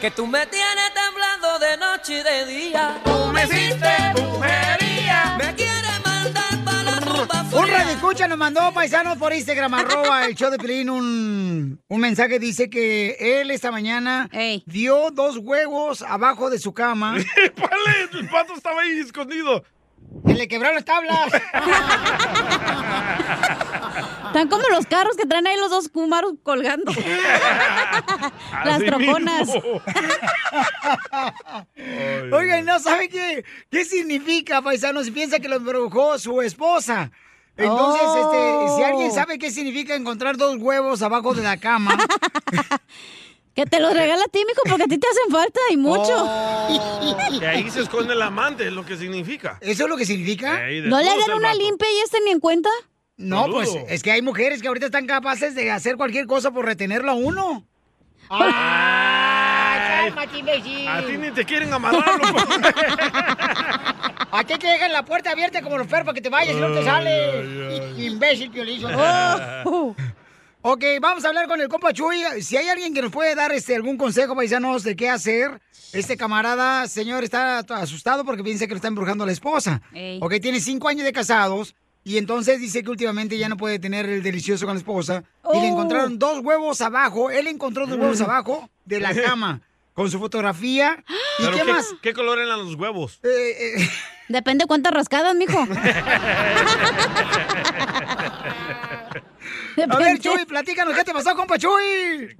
Que tú me tienes temblando de noche y de día. Tú me hiciste brujería. Me quieres mandar para la rumba Un fría. radio escucha nos mandó paisano por Instagram, arroba el show de Pelín, un, un mensaje. Dice que él esta mañana dio dos huevos abajo de su cama. El pato estaba ahí escondido. Que le quebraron las tablas. Están como los carros que traen ahí los dos Kumaros colgando. Las troconas. Oigan, no sabe qué, qué significa, paisano, si piensa que lo embrujó su esposa. Entonces, Oh. este, si alguien sabe qué significa encontrar dos huevos abajo de la cama. Que te los regala a ti, mijo, porque a ti te hacen falta y mucho. Oh. Y ahí se esconde el amante, es lo que significa. ¿Eso es lo que significa? ¿No le dan una limpia y este ni en cuenta? No, pues es que hay mujeres que ahorita están capaces de hacer cualquier cosa por retenerlo a uno. Ay, cálmate, imbécil! A ti ni te quieren amarrarlo. ¿A qué te dejan la puerta abierta como los perros para que te vayas y no te sales? Imbécil, piolizo. Oh. Ok, vamos a hablar con el compa Chuy. Si hay alguien que nos puede dar este algún consejo, paisanos, de qué hacer. Este camarada, señor, está asustado porque piensa que lo está embrujando a la esposa. Ey. Ok, tiene cinco años de casados. Y entonces dice que últimamente ya no puede tener el delicioso con la esposa. Y le Oh. encontraron dos huevos abajo. Él encontró dos huevos abajo de la cama. Con su fotografía. ¿Y ¿Pero qué, qué, más? ¿Qué color eran los huevos? Eh, Depende cuántas rascadas, mijo. A ver, Chuy, platícanos, ¿qué te pasó, compa Chuy?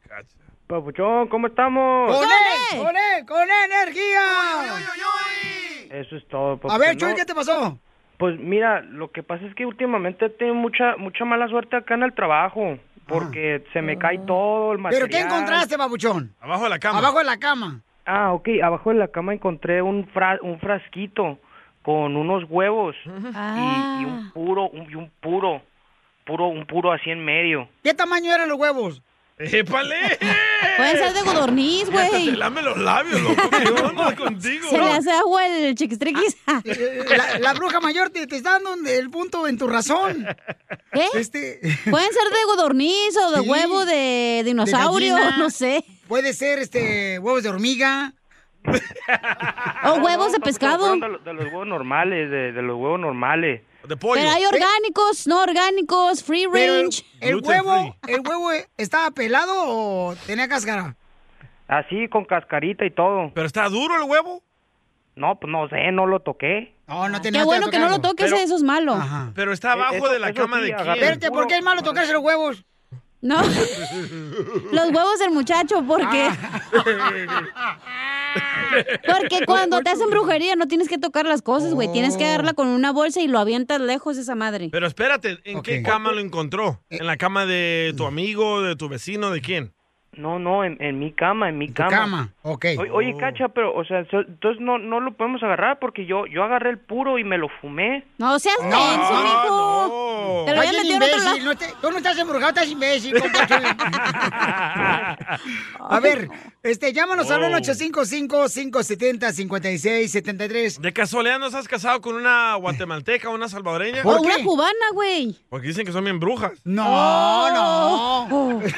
Papuchón, ¿cómo estamos? ¡Con él! ¡Con él! ¡Con energía! Eso es todo. A papuchón. ver, Chuy, ¿qué te pasó? Pues mira, lo que pasa es que últimamente tengo mucha mucha mala suerte acá en el trabajo. Porque se me cae todo el Ah. ¿Pero material. qué encontraste, babuchón? Abajo de la cama. Abajo de la cama. Ah, ok. Abajo de la cama encontré un, fra- un frasquito con unos huevos y, y un puro, un, y un puro, puro, un puro así en medio. ¿Qué tamaño eran los huevos? ¡Épale! Pueden ser de godorniz, güey. te lame los labios, loco. ¿Qué onda contigo? Se le hace agua el chiquistriquis. Eh, La, la bruja mayor te, te está dando el punto en tu razón. ¿Qué? Este... Pueden ser de godorniz o de Sí. huevo de dinosaurio, no sé. Puede ser este huevos de hormiga. O huevos de No, pescado. De, los- de los huevos normales, de, de los huevos normales. De Pero hay orgánicos, no orgánicos, free Pero el, range. el huevo, ¿el huevo estaba pelado o tenía cáscara? Así, con cascarita y todo. ¿Pero está duro el huevo? No, pues no sé, no lo toqué. No, no Qué bueno que no lo toques, eso es malo. Pero está abajo Eso- de la cama sí, de quién. Espérate, ¿por qué es malo tocarse los huevos? No. Los huevos del muchacho, porque. Porque cuando te hacen brujería no tienes que tocar las cosas, güey. Tienes que agarrarla con una bolsa y lo avientas lejos esa madre. Pero espérate, ¿en qué cama lo encontró? ¿En la cama de tu amigo, de tu vecino, de quién? No, no, en, en mi cama, en mi cama. cama, ok. Oye, oye, Cacha, pero, o sea, so- entonces no, no lo podemos agarrar porque yo, yo agarré el puro y me lo fumé. No seas menso, mijo. Te lo metido en otro lado. imbécil, no te- tú no estás embrujado, estás imbécil. A ver, este, llámanos al Oh. 855-570-5673. ¿De casualidad no estás casado con una guatemalteca o una salvadoreña? O una cubana, güey. Porque dicen que son bien brujas. No, no.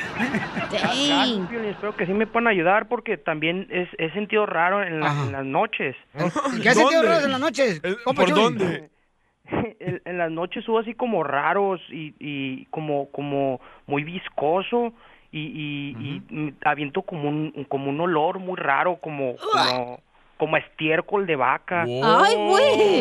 Espero que sí me puedan ayudar porque también es, he sentido raro en, la- en las noches. ¿Qué has sentido raro en las noches? compa ¿Por Chuy? dónde? en, en las noches sudo así como raros y, y como como muy viscoso y, y, y mm, aviento como un como un olor muy raro como como como a estiércol de vaca. Ay, güey.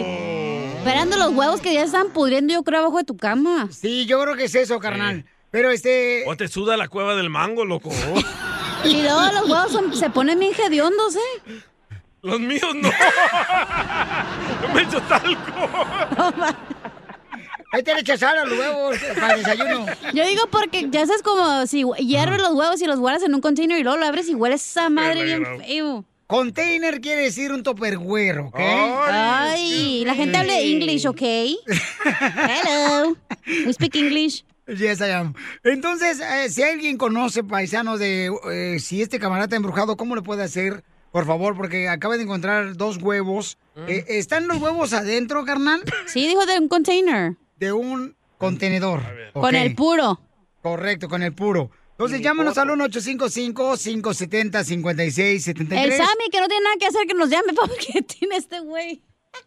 Esperando los huevos que ya están pudriendo, yo creo, abajo de tu cama. Sí, yo creo que es eso, carnal. Pero este. O te suda la cueva del mango, loco. Y luego los huevos son- se ponen bien hediondos, ¿eh? Los míos no. Me echo talco. Ahí te le echas a los huevos para el desayuno. Yo digo porque ya sabes como si hierves los huevos y los guardas en un container y luego lo abres y huele esa madre bien feo. Container quiere decir un topperware, ¿ok? Ay, la gente habla English, ¿ok? Hello. We speak English. Yes, I am. Entonces, eh, si alguien conoce, paisanos, de eh, si este camarada está embrujado, ¿cómo le puede hacer? Por favor, porque acaba de encontrar dos huevos. Eh, ¿Están los huevos adentro, carnal? Sí, dijo de un container. De un contenedor. Con el puro. Correcto, con el puro. Entonces, llámanos al 1-855-570-5673. El Sammy, que no tiene nada que hacer, que nos llame, papá, que tiene este güey.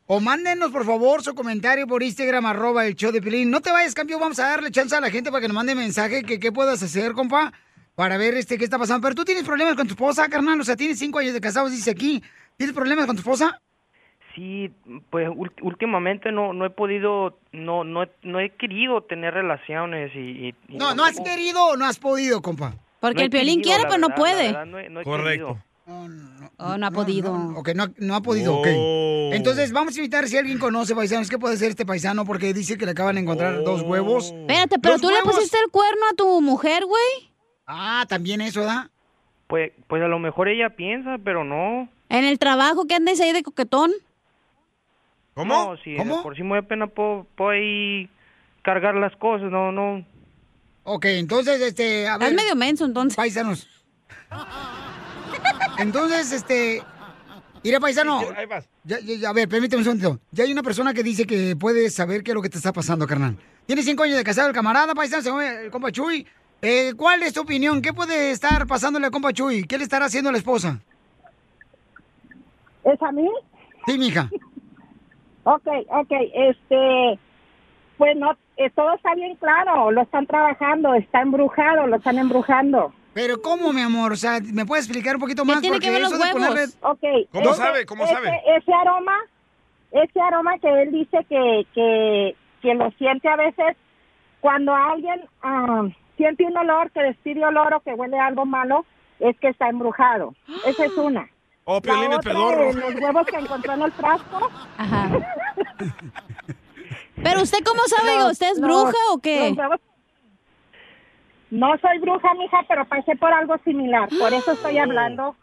O mándenos, por favor, su comentario por Instagram, arroba el show de Pilín. No te vayas, campeón, vamos a darle chance a la gente para que nos mande mensaje que qué puedas hacer, compa, para ver este qué está pasando. Pero tú tienes problemas con tu esposa, carnal, o sea, tienes cinco años de casados, dice aquí. ¿Tienes problemas con tu esposa? Sí, pues últimamente no no he podido no no he, no he querido tener relaciones y, y- y No, no has querido o no has podido, compa. Porque No el piolín querido, quiere, pero no puede. verdad, no he- no he Correcto. querido. Oh, no ha podido. Ok, no, no ha podido, ok. Oh. Entonces, vamos a invitar si alguien conoce paisanos. ¿Qué puede hacer este paisano? Porque dice que le acaban de encontrar dos huevos. Espérate, pero ¿Los tú le pusiste el cuerno a tu mujer, güey. Ah, también eso, ¿da? Pues pues a lo mejor ella piensa, pero no. En el trabajo que andes ahí de coquetón. ¿Cómo? No, si ¿Cómo? por si me da pena puedo, puedo ahí cargar las cosas, no no. Ok, entonces, este, a ver, medio menso, entonces. paisanos. Entonces, este, mira, paisano. Ahí vas. Ya, a ver, permíteme un segundo. Ya hay una persona que dice que puede saber qué es lo que te está pasando, carnal. Tiene cinco años de casado el camarada, paisano, el compa Chuy. Eh, ¿Cuál es tu opinión? ¿Qué puede estar pasándole al compa Chuy? ¿Qué le estará haciendo a la esposa? ¿Es a mí? Sí, mija. Ok, ok, este, pues no, eh, todo está bien claro, lo están trabajando, está embrujado, lo están embrujando. Pero ¿cómo, mi amor? O sea, ¿me puedes explicar un poquito más? tiene que ver los huevos? ponerle- Ok. ¿Cómo ese- sabe? ¿Cómo ese- sabe? Ese aroma, ese aroma que él dice que, que, que lo siente a veces cuando alguien ah, siente un olor, que despide olor o que huele a algo malo, es que está embrujado. Esa es una. Oh, Piolín es otra, pedorro. eh, los huevos que encontró en el frasco. Ajá. Pero usted cómo sabe, Los- ¿usted es los- bruja o qué? los huevos- No soy bruja, mija, pero pasé por algo similar. Por eso estoy hablando.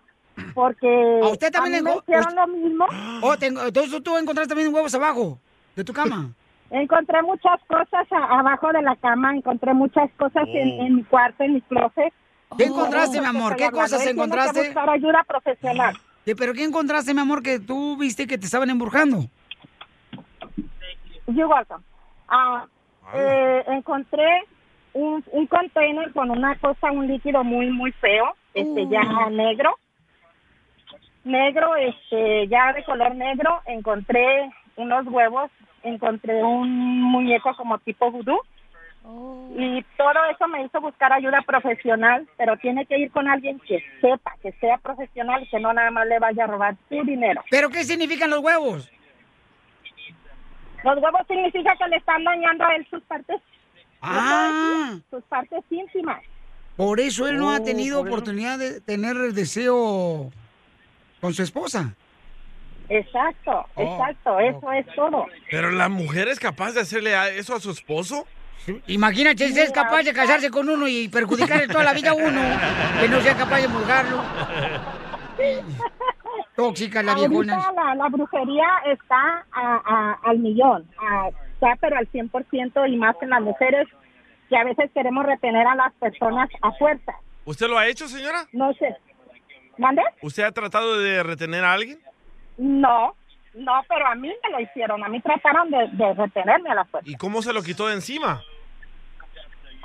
Porque ¿A usted también mí le me hicieron usted- lo mismo. Oh, tengo- entonces tú encontraste también huevos abajo de tu cama. Encontré muchas cosas a- abajo de la cama, encontré muchas cosas en, Oh. en mi cuarto, en mi closet. ¿Qué encontraste, mi Por eso amor? ¿Qué cosas que encontraste? buscar ayuda profesional. Sí, ¿Pero qué encontraste, mi amor, que tú viste que te estaban embrujando? You're welcome. Ah, eh, encontré un, un container con una cosa, un líquido muy, muy feo, este ya negro. Negro, este ya de color negro. Encontré unos huevos, encontré un muñeco como tipo vudú. Y todo eso me hizo buscar ayuda profesional, pero tiene que ir con alguien que sepa, que sea profesional que no nada más le vaya a robar su dinero. ¿Pero qué significan los huevos? Los huevos significa que le están dañando a él sus partes, Ah, sus partes íntimas. por eso él no ha Oh, tenido por eso. oportunidad de tener el deseo con su esposa. Exacto, Oh, exacto, eso es todo. Pero la mujer es capaz de hacerle eso a su esposo. Imagínate, si es capaz de casarse con uno y perjudicarle toda la vida a uno, que no sea capaz de embrujgarlo. Tóxica la viejona. La, la brujería está a- a- al millón, a- está pero al 100% y más en las mujeres que a veces queremos retener a las personas a fuerza. ¿Usted lo ha hecho, señora? No sé. ¿Mande? ¿Usted ha tratado de retener a alguien? No, no, pero a mí me lo hicieron, a mí trataron de, de retenerme a la fuerza. ¿Y cómo se lo quitó de encima?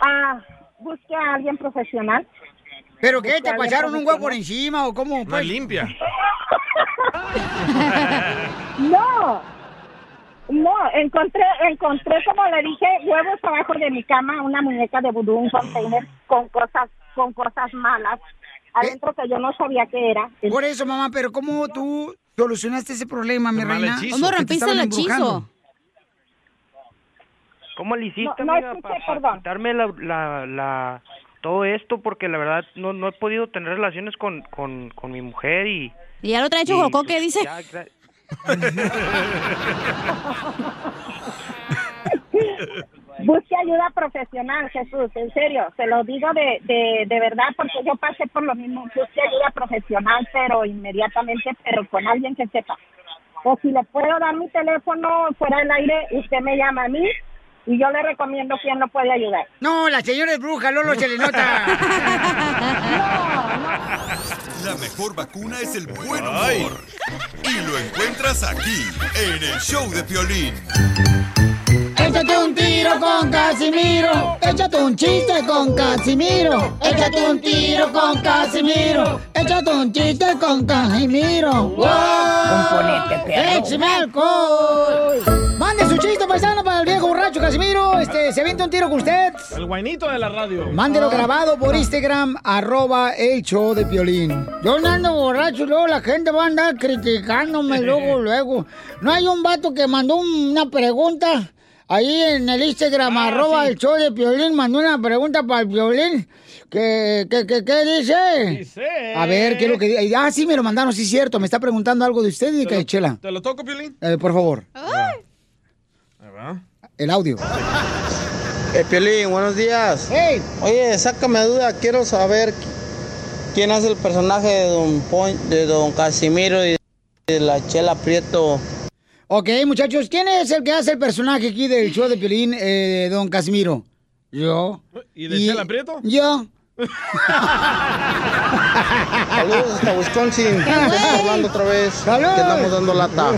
Ah, busqué a alguien profesional. ¿Pero qué? ¿Te pasaron un huevo por encima o cómo? No pues? es limpia. No, No, encontré, encontré, como le dije, huevos abajo de mi cama, una muñeca de vudú, un container con cosas, con cosas malas adentro que yo no sabía qué era. Por eso, mamá, pero ¿cómo tú solucionaste ese problema, mi reina? hechizo. ¿Cómo Que te rompiste el hechizo? ¿Cómo le hiciste, No, no amiga, escuché, para perdón. quitarme la, la, la, todo esto? Porque la verdad no, no he podido tener relaciones con, con, con mi mujer y... Y ya lo trae Jocó, ¿qué pues, dice? ya, Busque ayuda profesional, Jesús, en serio, se lo digo de, de, de verdad porque yo pasé por lo mismo. Busque ayuda profesional, pero inmediatamente, pero con alguien que sepa. O si le puedo dar mi teléfono fuera del aire, usted me llama a mí y yo le recomiendo quién lo puede ayudar. No, la señora es bruja, Lolo se le nota. La mejor vacuna es el buen humor. Y lo encuentras aquí, en el show de Piolín. Échate un tiro con Casimiro. Échate un chiste con Casimiro. Échate un tiro con Casimiro. Échate un chiste con Casimiro. ¡Wow! Componente, perro. ¡Échame alcohol! Mande su chiste paisano para el viejo borracho Casimiro. Este, se avienta un tiro con usted. El guainito de la radio. Mándelo grabado por Instagram, arroba el show de Piolín. Yo ando borracho y luego la gente va a andar criticándome luego, luego. ¿No hay un vato que mandó una pregunta? Ahí en el Instagram, arroba el show de Piolín, mandó una pregunta para el Piolín. ¿Qué, qué, qué, qué dice? Dice. A ver, ¿qué es lo que dice? Ah, sí, me lo mandaron, sí es cierto. Me está preguntando algo de usted y que chela. ¿Te lo toco, Piolín? Eh, por favor, el audio. Eh, Piolín, buenos días. Hey. Oye, sácame duda, quiero saber quién hace el personaje de Don, Pon- de don Casimiro y de la Chela Prieto. Ok, muchachos, ¿quién es el que hace el personaje aquí del show de Piolín, eh, don Casimiro? Yo. ¿Y de Chela Prieto? Yo. Saludos hasta Wisconsin. Estamos hablando otra vez. ¡Salud! Que estamos dando lata.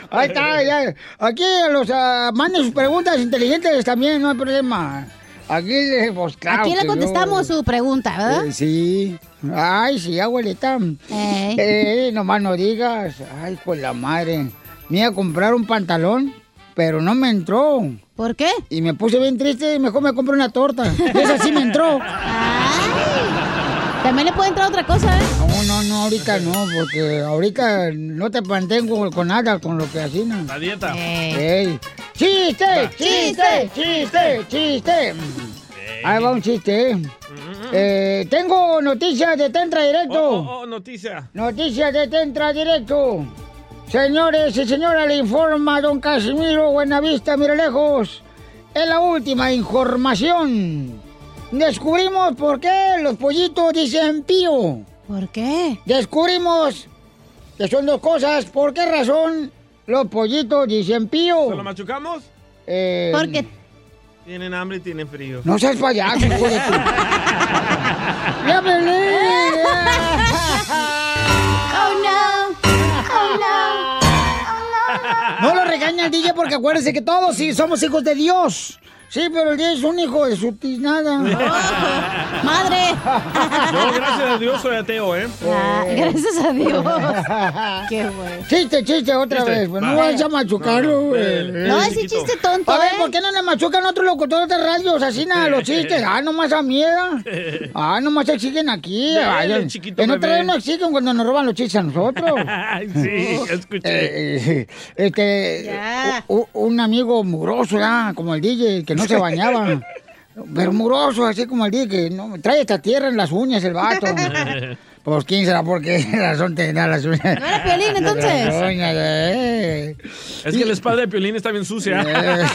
Ahí está, ya. Aquí los ah, manden sus preguntas inteligentes también, no hay problema. Aquí, eh, pues claro. Aquí le yo- contestamos su pregunta, ¿verdad? Eh, sí. Ay, sí, abuelita. Ey. Eh, nomás no digas. Ay, con la madre. Me iba a comprar un pantalón, pero no me entró. ¿Por qué? Y me puse bien triste y mejor me compré una torta. Esa sí me entró. También le puede entrar otra cosa, ¿eh? No, no, no, ahorita no, porque ahorita no te mantengo con nada, con lo que ¿no? La dieta. Ey. ¡Chiste! ¡Chiste! ¡Chiste! ¡Chiste! Ahí va un chiste, ¿eh? Eh, tengo noticias de Tentra Directo. Oh, oh, oh, noticia. Noticias de Tentra Directo. Señores y señoras, le informa don Casimiro Buenavista, mire lejos. Es la última información. Descubrimos por qué los pollitos dicen pío. ¿Por qué? Descubrimos que son dos cosas. ¿Por qué razón los pollitos dicen pío? ¿Se lo machucamos? Eh, Porque Tienen hambre y tienen frío. No seas payaso, hijo de tu... ¡Ya, Pelín! Oh no. Oh no. No lo regaña el DJ porque acuérdense que todos sí somos hijos de Dios. Sí, pero el DJ es un hijo de su tiznada. Madre. Yo, gracias a Dios, soy ateo, ¿eh? Ah, gracias a Dios. Qué güey. Chiste, chiste, otra Chiste. vez. Pues no Va. vayas a machucarlo. No, no, güey. No, ve, ese chiste tonto, A ver, ¿eh? ¿por qué no le machucan a otros locutores de radios así nada los chistes? Ah, nomás a miedo. Ah, nomás exigen aquí. Ay, en- chiquito en otra vez no exigen cuando nos roban los chistes a nosotros. Ay, sí, escuché. Eh, eh, este, Ya. un amigo mugroso, ya, como el DJ, que no se bañaba. Pero mugroso, así como el DJ, que no, trae esta tierra en las uñas el vato. Pues quién será por qué razón tendrá las uñas. ¿No era Piolín, entonces? Las uñas, eh. Es que la espalda de Piolín está bien sucia. Eh.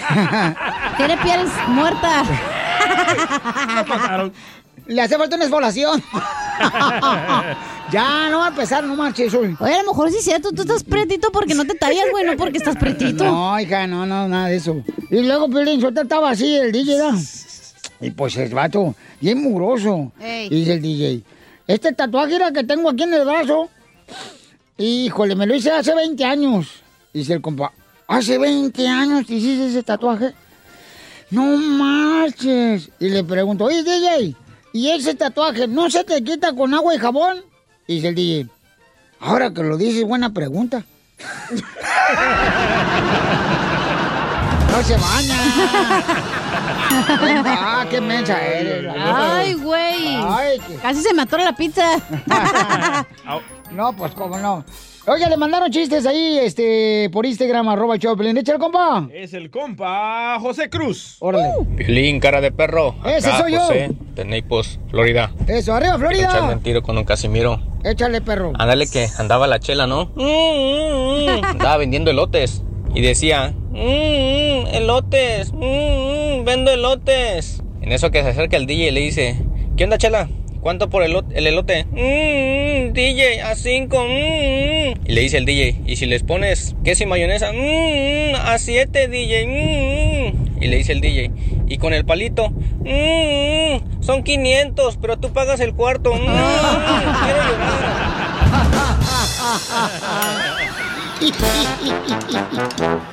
Tiene piel muerta. Lo mataron. Le hace falta una esfolación. ya, no va a empezar, no marches hoy. Oye, a lo mejor sí es cierto, tú estás pretito porque no te tallas, güey, no porque estás pretito. No, hija, no, no, nada de eso. Y luego Piolín Sotelo estaba así, el DJ, ¿da? Y pues el vato, bien mugroso. Ey. Y dice el DJ, este tatuaje era que tengo aquí en el brazo, híjole, me lo hice hace 20 años. Dice el compa, ¿hace 20 años te hiciste ese tatuaje? No marches. Y le pregunto, oye, DJ, ¿y ese tatuaje no se te quita con agua y jabón? Dice el DJ, ahora que lo dices, buena pregunta. No se baña. ah, qué mensa eres. Ay, güey. Ay, qué- Casi se me atora la pizza. No, pues cómo no. Oye, le mandaron chistes ahí, este, por Instagram, arroba el de Piolín. Échale, compa. Es el compa José Cruz. Órale. Piolín, cara de perro. Ese Acá, soy yo. José, de Naples, Florida. Eso, arriba, Quiero echarme Florida. un tiro con un Casimiro. Échale, perro. Ándale que andaba la chela, ¿no? Mm, mm, mm. Andaba vendiendo elotes. Y decía, "Mm, mm, elotes, mm, mm, vendo elotes. En eso que se acerca el DJ y le dice, ¿qué onda, chela? ¿Cuánto por el, el elote? "Mm, mm, DJ, a cinco. mm, mm". Y le dice el DJ, ¿y si les pones queso y mayonesa? "Mm, mm, a siete, DJ. mm, mm". Y le dice el DJ, ¿y con el palito? "Mm, mm, son 500, pero tú pagas el cuarto. "Mm, mm, quiero llorar.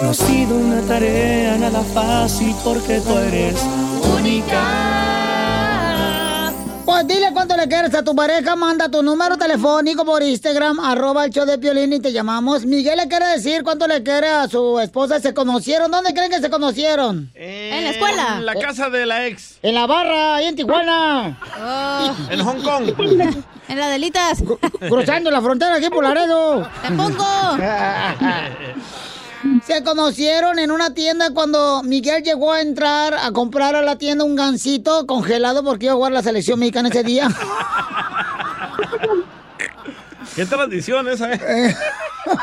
No ha sido una tarea nada fácil porque tú eres única. Pues le quieres a tu pareja, manda tu número telefónico por Instagram, arroba el show de Piolín y te llamamos. Miguel le quiere decir cuánto le quiere a su esposa. ¿Se conocieron? ¿Dónde creen que se conocieron? En la escuela. En la casa de la ex. En la barra, ahí en Tijuana. En Hong Kong. En la delitas. Cruzando la frontera aquí por Laredo. Te pongo. Se conocieron en una tienda cuando Miguel llegó a entrar a comprar a la tienda un gansito congelado porque iba a jugar la selección mexicana ese día. ¿Qué tradición esa, eh?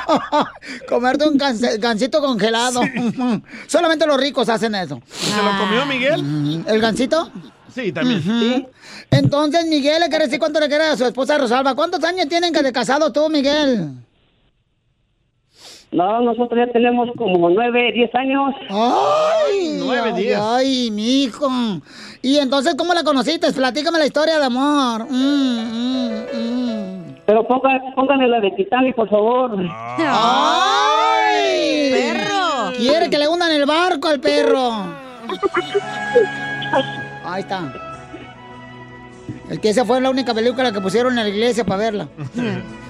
Comerte un gansito congelado. Solamente los ricos hacen eso. ¿Se lo comió Miguel? ¿El gansito? Sí, también. Entonces, Miguel le quiere decir cuánto le quiere a su esposa Rosalba. ¿Cuántos años tienen que de casado tú, Miguel? No, nosotros ya tenemos como nueve, diez años. Ay, Nueve, diez. Ay, mi hijo. Y entonces, ¿cómo la conociste? Platícame la historia de amor. Mm, mm, mm. Pero ponga, pónganle la de Titanic, por favor. ¡Ay! ¡Perro! Quiere que le hundan el barco al perro. Ahí está. El que esa fue la única película que pusieron en la iglesia para verla.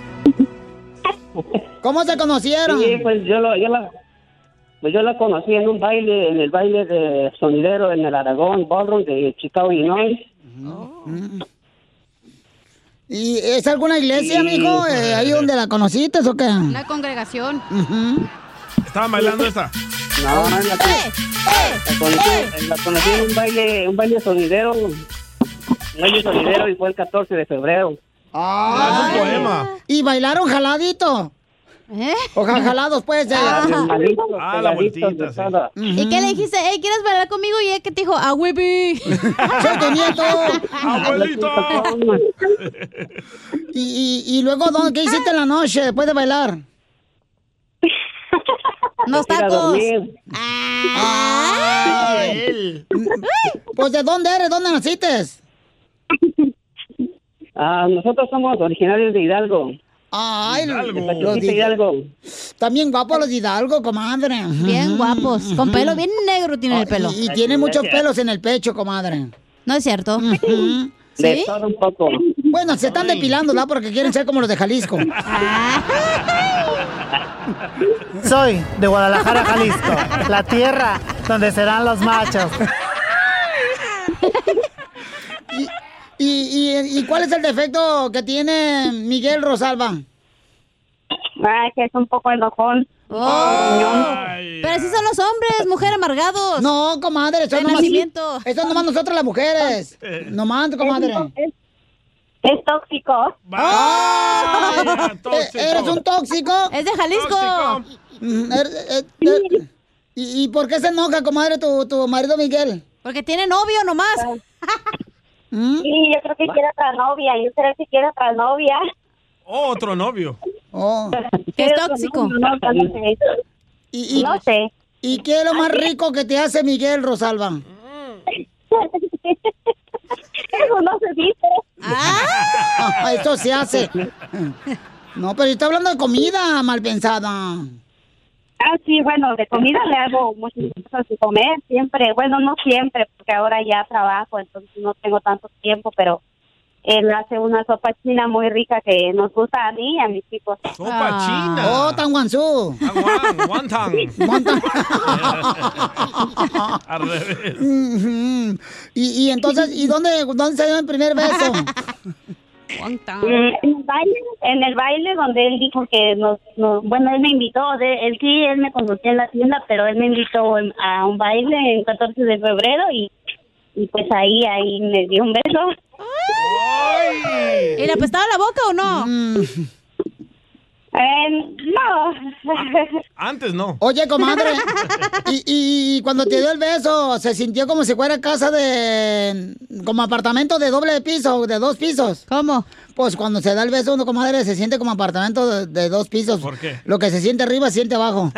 ¿Cómo se conocieron? Sí, pues yo, lo, yo la... Pues yo la conocí en un baile, en el baile de sonidero en el Aragón Ballroom de Chicago, Illinois. ¿Y es alguna iglesia, Sí. mijo? Eh, ¿Ahí donde la conociste o qué? Una congregación. ¿Estaban bailando esta? No, no, la, la conocí, la conocí en un baile, un baile sonidero. Un baile sonidero y fue el 14 de febrero. Ah, es un poema. ¿Y bailaron jaladito? ¿Eh? O ja- jalados, pues. eh. Ah, la vueltita, sí. ¿Y qué le dijiste? Hey, ¿quieres bailar conmigo? Y él que te dijo, ah, huevi. Soy tu nieto. Abuelito. ¿Y, y, y luego ¿dónde, qué hiciste en la noche después de bailar? Los a tacos. dormir. Ay. Pues ¿de dónde eres? ¿Dónde naciste? Ah, nosotros somos originarios de Hidalgo. Ay, De los de Hidalgo. También guapos los de Hidalgo, comadre. Bien guapos. Con pelo bien negro tiene el pelo. Y, y tiene muchos pelos en el pecho, comadre. No es cierto. De todo un poco. Bueno, se están depilando, ¿verdad? Porque quieren ser como los de Jalisco. Soy de Guadalajara, Jalisco, la tierra donde serán los machos. Y, ¿Y, y, y cuál es el defecto que tiene Miguel Rosalba? Ay, que es un poco enojón. Oh. Pero así son los hombres, mujer amargados. No, comadre, eso nomás, nacimiento. eso nomás nosotras las mujeres. Nomás, comadre. Es, es tóxico. ¡Ay! tóxico. ¿E- ¿Eres un tóxico? Es de Jalisco. Mm, er- er- er- ¿Y, y por qué se enoja, comadre, tu, tu marido Miguel? Porque tiene novio nomás. ¿Mm? Sí, yo creo que quiere otra novia. Yo creo que quiere otra novia. Oh, otro novio. Oh. Que es tóxico. No, no, no sé. ¿Y, y, No sé. ¿Y qué es lo más rico que te hace Miguel Rosalba? Eso no se dice. Ah, esto se hace. No, pero está hablando de comida mal pensada. Ah, sí, bueno, de comida le hago muchas cosas de comer siempre. Bueno, no siempre, porque ahora ya trabajo, entonces no tengo tanto tiempo, pero él hace una sopa china muy rica que nos gusta a mí y a mis hijos. Sopa china. Oh, tan guanzú. Aguan, wonton. Wonton. Al revés. Y, y entonces, ¿y dónde, dónde se dio el primer beso? En el baile, en el baile donde él dijo que nos, nos- bueno, él me invitó, de, él sí, él me conocía en la tienda, pero él me invitó a un baile en 14 de febrero y, y pues ahí, ahí me dio un beso. ¿Y le apestaba la boca o no? Mm. Eh, no. Antes no. Oye, comadre, y, y cuando te dio el beso, ¿se sintió como si fuera casa de... como apartamento de doble piso, de dos pisos? ¿Cómo? Pues cuando se da el beso, uno, comadre, se siente como apartamento de, de dos pisos. ¿Por qué? Lo que se siente arriba, se siente abajo.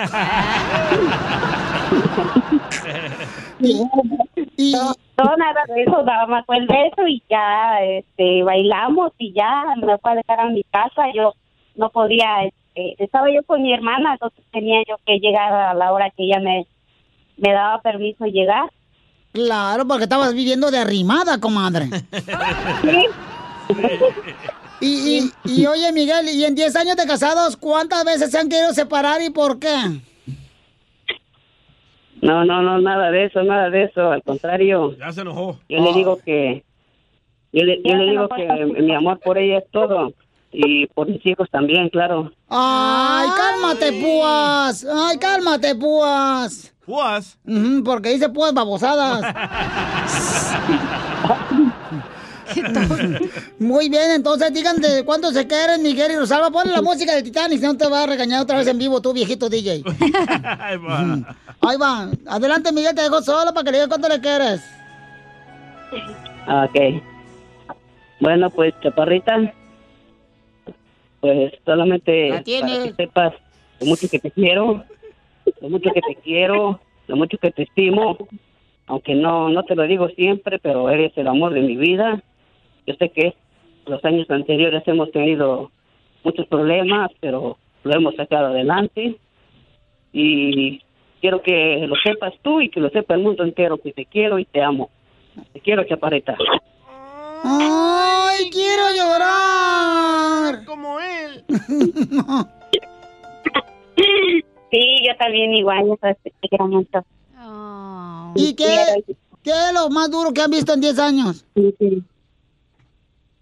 y, no, no, nada de eso, nada más fue el beso y ya este, bailamos y ya me fue a dejar a mi casa. Yo no podía, este, estaba yo con mi hermana, entonces tenía yo que llegar a la hora que ella me, me daba permiso de llegar. Claro, porque estabas viviendo de arrimada, comadre. Y, y, y oye, Miguel, y en 10 años de casados, ¿cuántas veces se han querido separar y por qué? No, no, no, nada de eso, nada de eso. Al contrario, Ya se enojó. yo le digo que, yo le, yo le digo que mi amor por ella es todo y por mis hijos también, claro. Ay, cálmate, púas. Ay, cálmate, púas. ¿Púas? Ujú, porque dice púas babosadas. Muy bien, entonces digan de cuánto se quieren, Miguel y Rosalba. Ponle la música de Titanic, si no te va a regañar otra vez en vivo tú, viejito DJ. Ahí va. Ahí va. Adelante, Miguel, te dejo solo para que le digas cuánto le quieres. Ok. Bueno, pues, chaparrita, pues solamente La para que sepas lo mucho que te quiero, lo mucho que te quiero, lo mucho que te estimo, aunque no, no te lo digo siempre, pero eres el amor de mi vida. Yo sé que los años anteriores hemos tenido muchos problemas, pero lo hemos sacado adelante y quiero que lo sepas tú y que lo sepa el mundo entero que te quiero y te amo. Te quiero, chaparrita. ¡Ay, quiero llorar! Como él. Sí, yo también igual, yo sabes que te quiero mucho. ¿Y qué, qué es lo más duro que han visto en 10 años?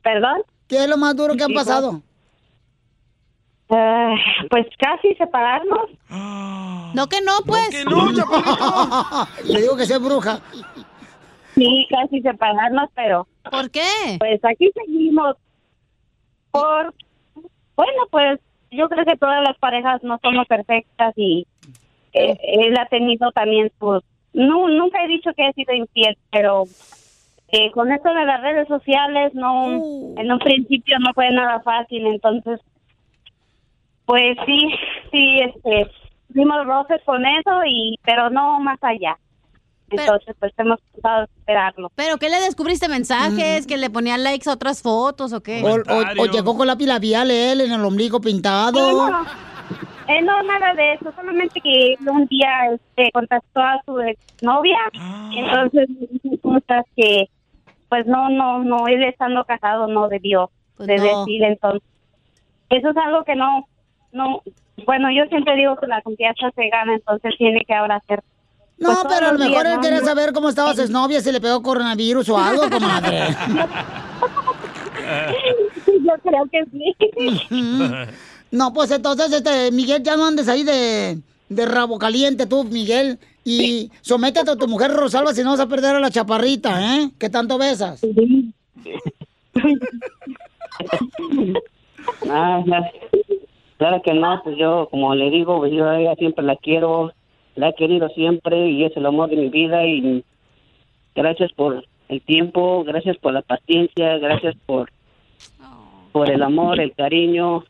¿Perdón? ¿Qué es lo más duro que han pasado? Ah, pues casi separarnos. No que no, pues. Le digo que soy bruja. Sí, casi separarnos, pero... ¿Por qué? Pues aquí seguimos. Por... Bueno, pues yo creo que todas las parejas no somos perfectas y eh, él ha tenido también sus... No, nunca he dicho que he sido infiel, pero eh, con esto de las redes sociales, no, en un principio no fue nada fácil, entonces, pues sí, sí, este, dimos roces con eso y, pero no más allá. Entonces, pues hemos tratado de esperarlo. ¿Pero qué le descubriste mensajes? ¿Que le ponía likes a otras fotos o qué? O, o- o llegó con lápiz labial él en el ombligo pintado. No, no, eh, no, nada de eso, solamente que un día este, contactó a su novia, entonces me dijo cosas que, pues no, no, no, él estando casado no debió de no. decir, entonces, eso es algo que no, no, bueno, yo siempre digo que la confianza se gana, entonces tiene que ahora hacer. No, pues, pero a lo mejor días, él ¿no? quería saber cómo estaba su novia, si le pegó coronavirus o algo, comadre. Yo creo que sí. No, pues entonces, este, Miguel, ya no andes ahí de, de rabo caliente tú, Miguel. Y sométete a tu mujer Rosalba si no vas a perder a la chaparrita, ¿eh? Que tanto besas. Ah. Claro que no, pues yo, como le digo, yo a ella siempre la quiero, la he querido siempre y es el amor de mi vida y gracias por el tiempo, gracias por la paciencia, gracias por, por el amor, el cariño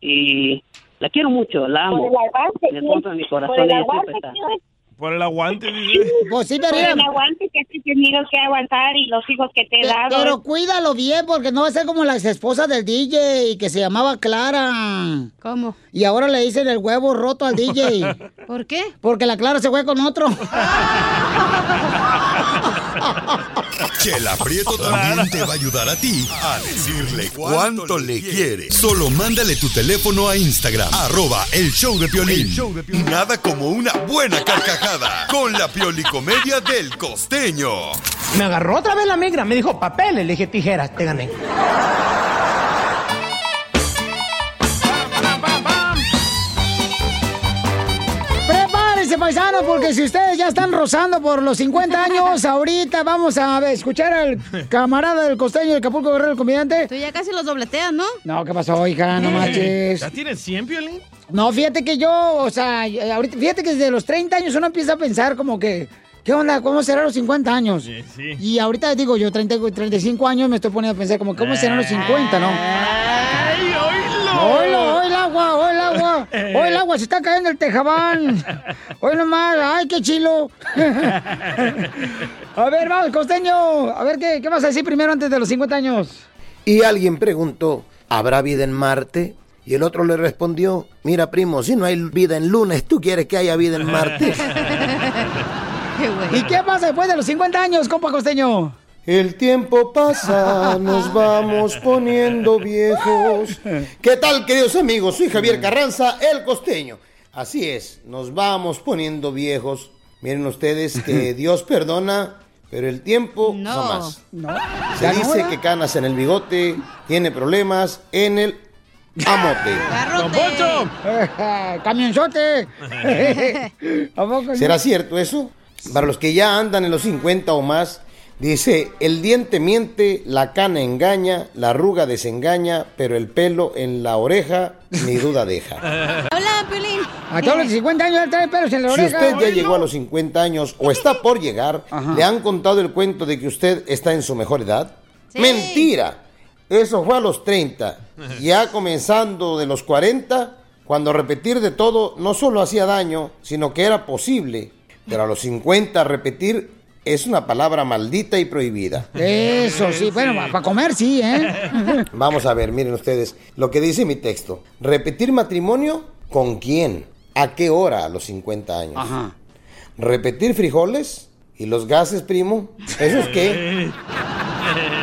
y la quiero mucho, la amo. Por el En el fondo de mi corazón Por el siempre está. Por el aguante, dice. Pues sí, Por pero, el aguante que has tenido que aguantar y los hijos que te he dado. pero cuídalo bien, porque no va a ser como la ex esposa del DJ que se llamaba Clara. ¿Cómo? Y ahora le dicen el huevo roto al DJ. ¿Por qué? Porque la Clara se fue con otro. Chela Prieto también te va a ayudar a ti a decirle cuánto le quiere. Solo mándale tu teléfono a Instagram, arroba el show de Piolín. Nada como una buena carcajada con la piolicomedia del costeño. Me agarró otra vez la migra, me dijo papeles, le dije tijeras, te gané. Prepárense, paisanos, porque si ustedes ya están rozando por los 50 años, ahorita vamos a ver, escuchar al camarada del costeño de Acapulco Guerrero, el comediante. Tú ya casi los dobleteas, ¿no? No, ¿qué pasó, hija? No manches. ¿Ya tienes 100, Piolín? No, fíjate que yo, o sea, ahorita, fíjate que desde los 30 años uno empieza a pensar como que, ¿qué onda? ¿Cómo serán los 50 años? Sí, sí. Y ahorita digo, yo 30, 35 años me estoy poniendo a pensar como, ¿cómo serán los 50, no? ¡Ay, oílo! ¡Oílo, oílo agua, agua! ¡Oílo el agua! ¡Se está cayendo el tejabán! ¡Oílo nomás! ¡Ay, qué chilo! A ver, vamos, costeño. A ver, ¿qué, ¿qué vas a decir primero antes de los 50 años? Y alguien preguntó, ¿habrá vida en Marte? Y el otro le respondió, mira primo, si no hay vida en lunes, ¿tú quieres que haya vida en Marte? ¿Y qué pasa después de los 50 años, compa costeño? El tiempo pasa, nos vamos poniendo viejos. ¿Qué tal, queridos amigos? Soy Javier Carranza, el costeño. Así es, nos vamos poniendo viejos. Miren ustedes que Dios perdona, pero el tiempo no, más. No. Se ¿Ya no, dice que canas en el bigote, tiene problemas en el amote. ¡Don Poncho! ¡Camionzote! ¿A poco no? ¿Será cierto eso? Para los que ya andan en los 50 o más, dice, el diente miente, la cana engaña, la arruga desengaña, pero el pelo en la oreja ni duda deja. Hola, Pelín. A todos los 50 años trae pelos en la Si oreja. usted ya llegó a los 50 años o está por llegar, ¿le han contado el cuento de que usted está en su mejor edad? Mentira. Eso fue a los 30. Ya comenzando de los 40, cuando repetir de todo no solo hacía daño, sino que era posible. Pero a los 50 repetir es una palabra maldita y prohibida. Eso sí, bueno, para comer sí, ¿eh? Vamos a ver, miren ustedes lo que dice mi texto. Repetir matrimonio con quién, a qué hora a los 50 años. Ajá. Repetir frijoles y los gases, primo. ¿Eso es qué?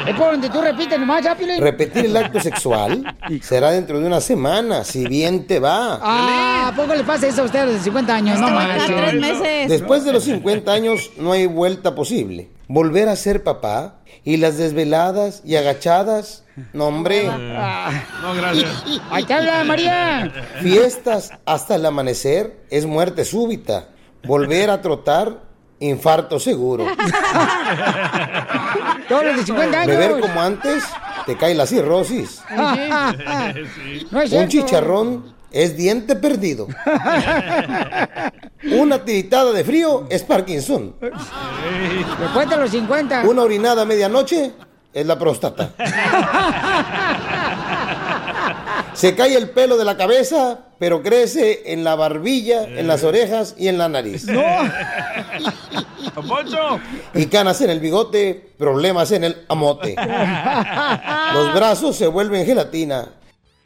Es por donde tú repites nomás, ya, Piolín. Repetir el acto sexual será dentro de una semana, si bien te va. Ah, ¿a poco le pasa eso a ustedes de 50 años? No manches. Después de los 50 años no hay vuelta posible. Volver a ser papá y las desveladas y agachadas. No, hombre. No, gracias. Ahí te habla, María. Fiestas hasta el amanecer es muerte súbita. Volver a trotar, infarto seguro. Todos los de 50 años. Beber como antes, te cae la cirrosis. No es Un chicharrón es diente perdido. Una tiritada de frío es Parkinson. Después de los 50. Una orinada a medianoche es la próstata. Se cae el pelo de la cabeza, pero crece en la barbilla, en las orejas y en la nariz. ¡Don Poncho! Y canas en el bigote, problemas en el amote. Los brazos se vuelven gelatina.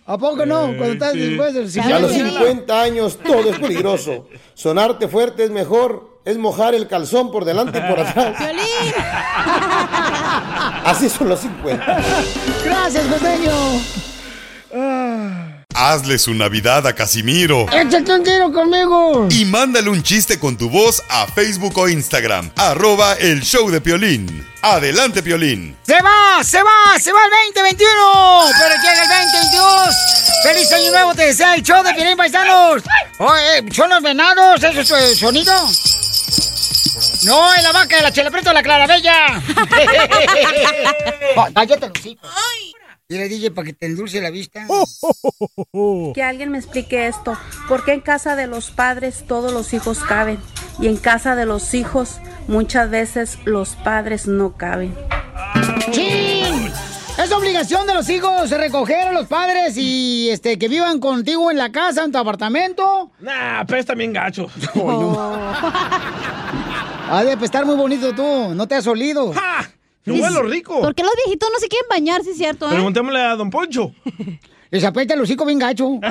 ¿A poco no? Cuando estás después de los A los 50. 50 años todo es peligroso. Sonarte fuerte es mejor, es mojar el calzón por delante y por atrás. Así son los 50. Gracias, costeño. Hazle su Navidad a Casimiro. Échate un tiro conmigo. Y mándale un chiste con tu voz a Facebook o Instagram. Arroba el show de Piolín. Adelante, Piolín. ¡Se va! ¡Se va! ¡Se va el 2021! ¡Pero llega el 2022! ¡Feliz año nuevo! Te desea el show de Piolín Paisanos. Oye, ¿son los venados? ¿Eso es el sonido? No, es la vaca de la chelepreta de la Clarabella. Oh, Cállate los hijos. Dile, DJ, para que te endulce la vista. Que alguien me explique esto. ¿Por qué en casa de los padres todos los hijos caben? Y en casa de los hijos muchas veces los padres no caben. ¡Chin! Es obligación de los hijos recoger a los padres y este que vivan contigo en la casa, en tu apartamento. Nah, apesta bien gacho. Ha de estar muy bonito tú, no te has olido. ¡Yo huelo rico! ¿Por qué los viejitos no se quieren bañar, sí es cierto, eh? Preguntémosle a Don Poncho. Les apesta el hocico bien gacho.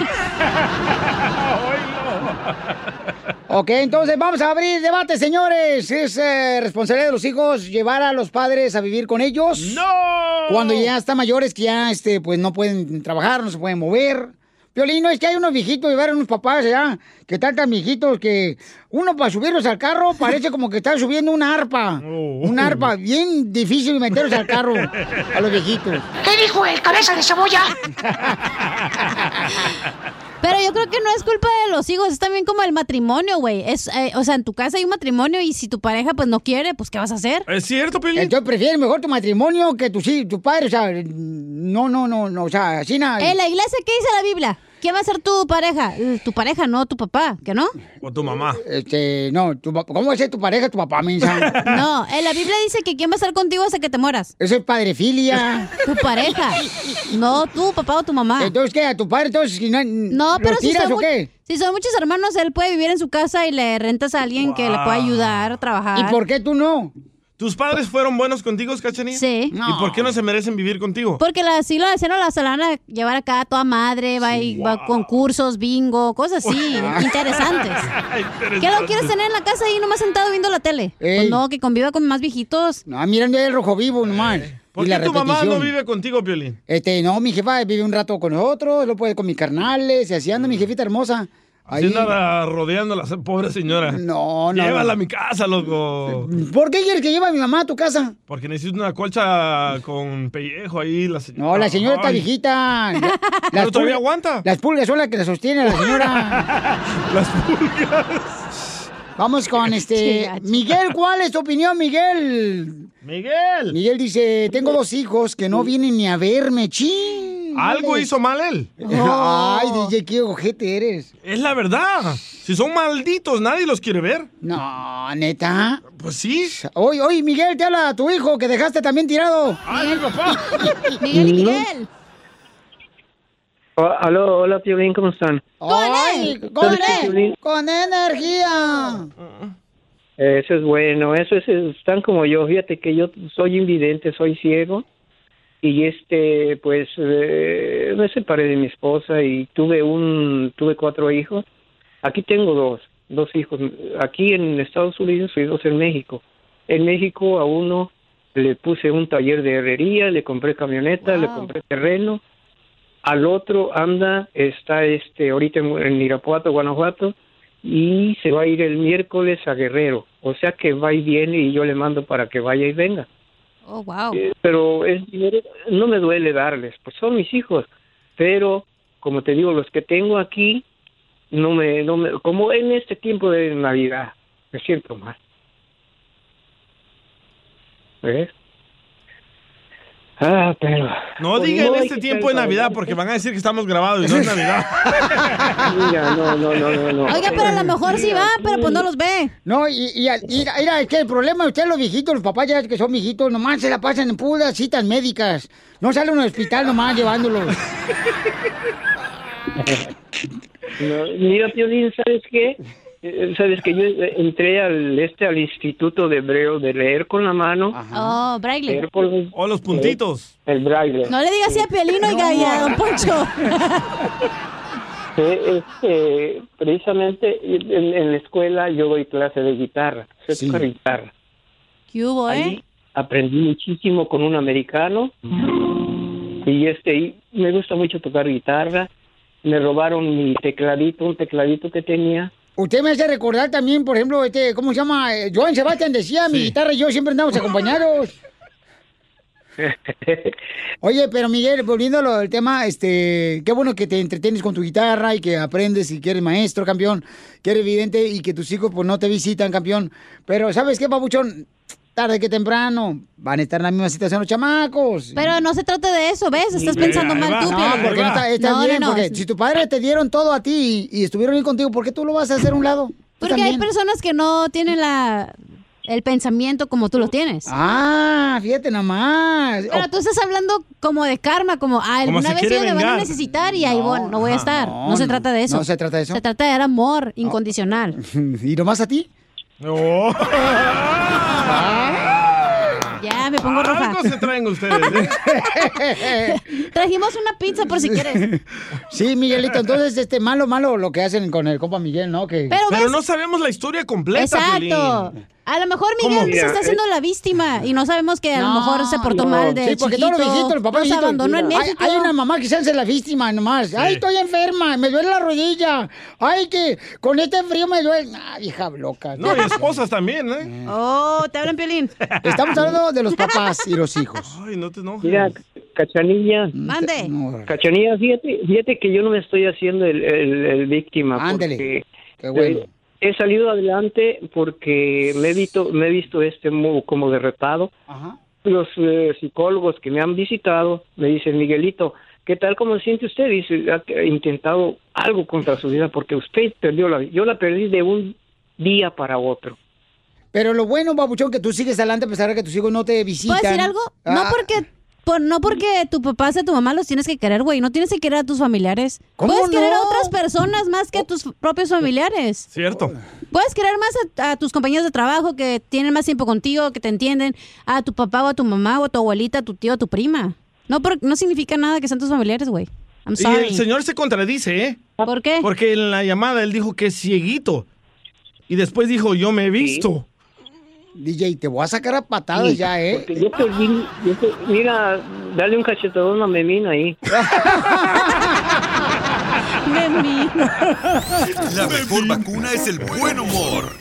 Ok, entonces vamos a abrir debate, señores. Es eh, responsabilidad de los hijos llevar a los padres a vivir con ellos. ¡No! Cuando ya están mayores que ya este, pues no pueden trabajar, no se pueden mover. Piolino, es que hay unos viejitos, llevar unos papás ya, que están tan viejitos que uno para subirlos al carro parece como que están subiendo una arpa. Una arpa bien difícil meterlos al carro a los viejitos. ¿Qué dijo el cabeza de cebolla? Pero yo creo que no es culpa de los hijos, es también como el matrimonio, güey. Es, eh, o sea, en tu casa hay un matrimonio y si tu pareja pues no quiere, pues ¿qué vas a hacer? ¿Es cierto, Pelín? Entonces prefieres mejor tu matrimonio que tu, sí, tu padre, o sea, no, no, no, no, o sea, así nada. En la iglesia, ¿qué dice la Biblia? ¿Quién va a ser tu pareja? Tu pareja, no tu papá, ¿que no? O tu mamá. Este, no, tu ¿cómo va a ser tu pareja, tu papá, mensa? No, en la Biblia dice que quién va a estar contigo hasta que te mueras. Eso es padrefilia. Tu pareja. No, tu papá o tu mamá. Entonces, ¿qué? ¿A tu padre entonces si no, No, ¿lo pero si tiras son, o qué? si son muchos hermanos, él puede vivir en su casa y le rentas a alguien que le pueda ayudar a trabajar. ¿Y por qué tú no? ¿Tus padres fueron buenos contigo, Cachanilla? Sí. ¿Y por qué no se merecen vivir contigo? Porque la, si la hacen la se la van a llevar acá a toda madre, va, y, va a concursos, bingo, cosas así, interesantes. ¿Qué lo quieres tener en la casa ahí nomás sentado viendo la tele? Pues no, que conviva con más viejitos. No, mirando el rojo vivo nomás. ¿Por Y qué la tu mamá no vive contigo, Piolín? Este, no, mi jefa vive un rato con nosotros, lo puede con mis carnales, y así anda mi jefita hermosa. Así anda rodeando a la pobre señora. No, no, Llévala no. a mi casa, loco. ¿Por qué quieres que lleve a mi mamá a tu casa? Porque necesito una colcha con pellejo ahí. La señora. No, la señora está viejita. Ya- Pero todavía pulgas- aguanta. Las pulgas son las que la sostienen a la señora. las pulgas. Vamos con este. Miguel, ¿cuál es tu opinión, Miguel? Miguel. Miguel dice: Tengo dos hijos que no vienen ni a verme. ¡Chin! Algo hizo mal él. Ay, DJ, qué ojete eres. Es la verdad. Si son malditos, nadie los quiere ver. No, neta. Pues sí. Oye, oye, Miguel, te habla tu hijo que dejaste también tirado. Ay, papá. Miguel y. Miguel. Oh, aló, hola, Piolín, ¿cómo están? Con, ¿Sabes qué, Piolín? con energía. Eso es bueno, eso es, están como yo, fíjate que yo soy invidente, soy ciego y este, pues, eh, me separé de mi esposa y tuve un, tuve cuatro hijos. Aquí tengo dos, dos hijos, aquí en Estados Unidos y dos en México. En México a uno le puse un taller de herrería, le compré camioneta, le compré terreno. Al otro anda, está este, ahorita en, en Irapuato, Guanajuato, y se va a ir el miércoles a Guerrero. O sea que va y viene y yo le mando para que vaya y venga. Oh, wow. Eh, pero es dinero, no me duele darles, pues son mis hijos. Pero, como te digo, los que tengo aquí, no me, no me, como en este tiempo de Navidad, me siento mal. ¿Ves? Ah, pero... No pues diga en hay este tiempo de Navidad porque van a decir que estamos grabados y no es Navidad. Mira, no, no, no, no, no. Oiga, pero a lo mejor sí va, pero pues no los ve. No, y, y, y- mira, es que el problema de ustedes, los viejitos, los papás ya que son viejitos, nomás se la pasan en puras citas médicas. No salen al hospital nomás llevándolos. No, mira, Piolín, ¿sabes qué? Eh, Sabes que yo eh, entré al este al Instituto de Hebreo de leer con la mano. Oh, braille. leer por los- O los puntitos. El braille. No le digas así a Piolino, oiga, y a Don Poncho. Eh, este, precisamente en, en la escuela yo doy clase de guitarra, sé tocar guitarra. ¿Qué hubo, eh? Ahí aprendí muchísimo con un americano y este y me gusta mucho tocar guitarra me robaron mi tecladito, un tecladito que tenía. Usted me hace recordar también, por ejemplo, este, ¿cómo se llama? Eh, Joan Sebastián decía, mi guitarra y yo siempre andamos acompañados. Oye, pero Miguel, volviendo al tema, este, qué bueno que te entretienes con tu guitarra y que aprendes y que eres maestro, campeón, que eres evidente y que tus hijos pues no te visitan, campeón. Pero ¿sabes qué, papuchón? Tarde que temprano van a estar en la misma situación los chamacos. Pero no se trata de eso, ¿ves? Estás pensando Ahí mal va. tú, No, porque no está, está No, no, bien, no. porque si tu padre te dieron todo a ti y, y estuvieron bien contigo, ¿por qué tú lo vas a hacer a un lado? Porque hay personas que no tienen la el pensamiento como tú lo tienes. Ah, fíjate nomás. Pero tú estás hablando como de karma, como ah, Como alguna vez ellos me van a necesitar y ahí voy, no voy a estar. No, No, se no. trata de eso. No se trata de eso. Se trata de dar amor incondicional. ¿Y nomás a ti? Me pongo roja. Algo se traen ustedes, ¿eh? Trajimos una pizza por si quieres. Sí, Miguelito, entonces, este, malo, malo lo que hacen con el compa Miguel, ¿no? Que... Pero Pero ves- no sabemos la historia completa, Exacto. A lo mejor ¿Cómo? Miguel se está Mira, haciendo eh. la víctima y no sabemos que a lo mejor se portó no. mal de Sí, porque todos los viejitos, los papás nos abandonó en hay, México. hay una mamá que se hace la víctima nomás. Ay, estoy enferma, me duele la rodilla. Ay, que con este frío me duele. Ay, hija loca. No, y esposas también, ¿eh? Oh, te hablan, Piolín. Estamos hablando de los papás y los hijos. Ay, no te enojes. Mira, Cachanilla. Mande. Cachanilla, fíjate, fíjate que yo no me estoy haciendo el, el- el víctima. Ándele. porque, Qué bueno. He salido adelante porque me he visto, me he visto este mo- como derrotado. Los eh, psicólogos que me han visitado me dicen, Miguelito, ¿qué tal cómo se siente usted? Dice, ha intentado algo contra su vida porque usted perdió la vida. Yo la perdí de un día para otro. Pero lo bueno, babuchón, que tú sigues adelante a pesar de que tus hijos no te visitan. ¿Puedo decir algo? No Ah, porque por, no porque tu papá sea tu mamá los tienes que querer, güey. No tienes que querer a tus familiares. ¿Cómo Puedes querer a no? otras personas más que a tus propios familiares. Cierto. Puedes querer más a, a tus compañeros de trabajo que tienen más tiempo contigo, que te entienden, a tu papá o a tu mamá o a tu abuelita, a tu tío o a tu prima. No, por- no significa nada que sean tus familiares, güey. I'm Y el señor se contradice, ¿eh? ¿Por qué? Porque en la llamada él dijo que es cieguito. Y después dijo, yo me he visto. DJ, te voy a sacar a patadas Sí, ya, ¿eh? porque yo perdí- yo mira, dale un cachetadón a Memín ahí. La mejor vacuna es el buen humor.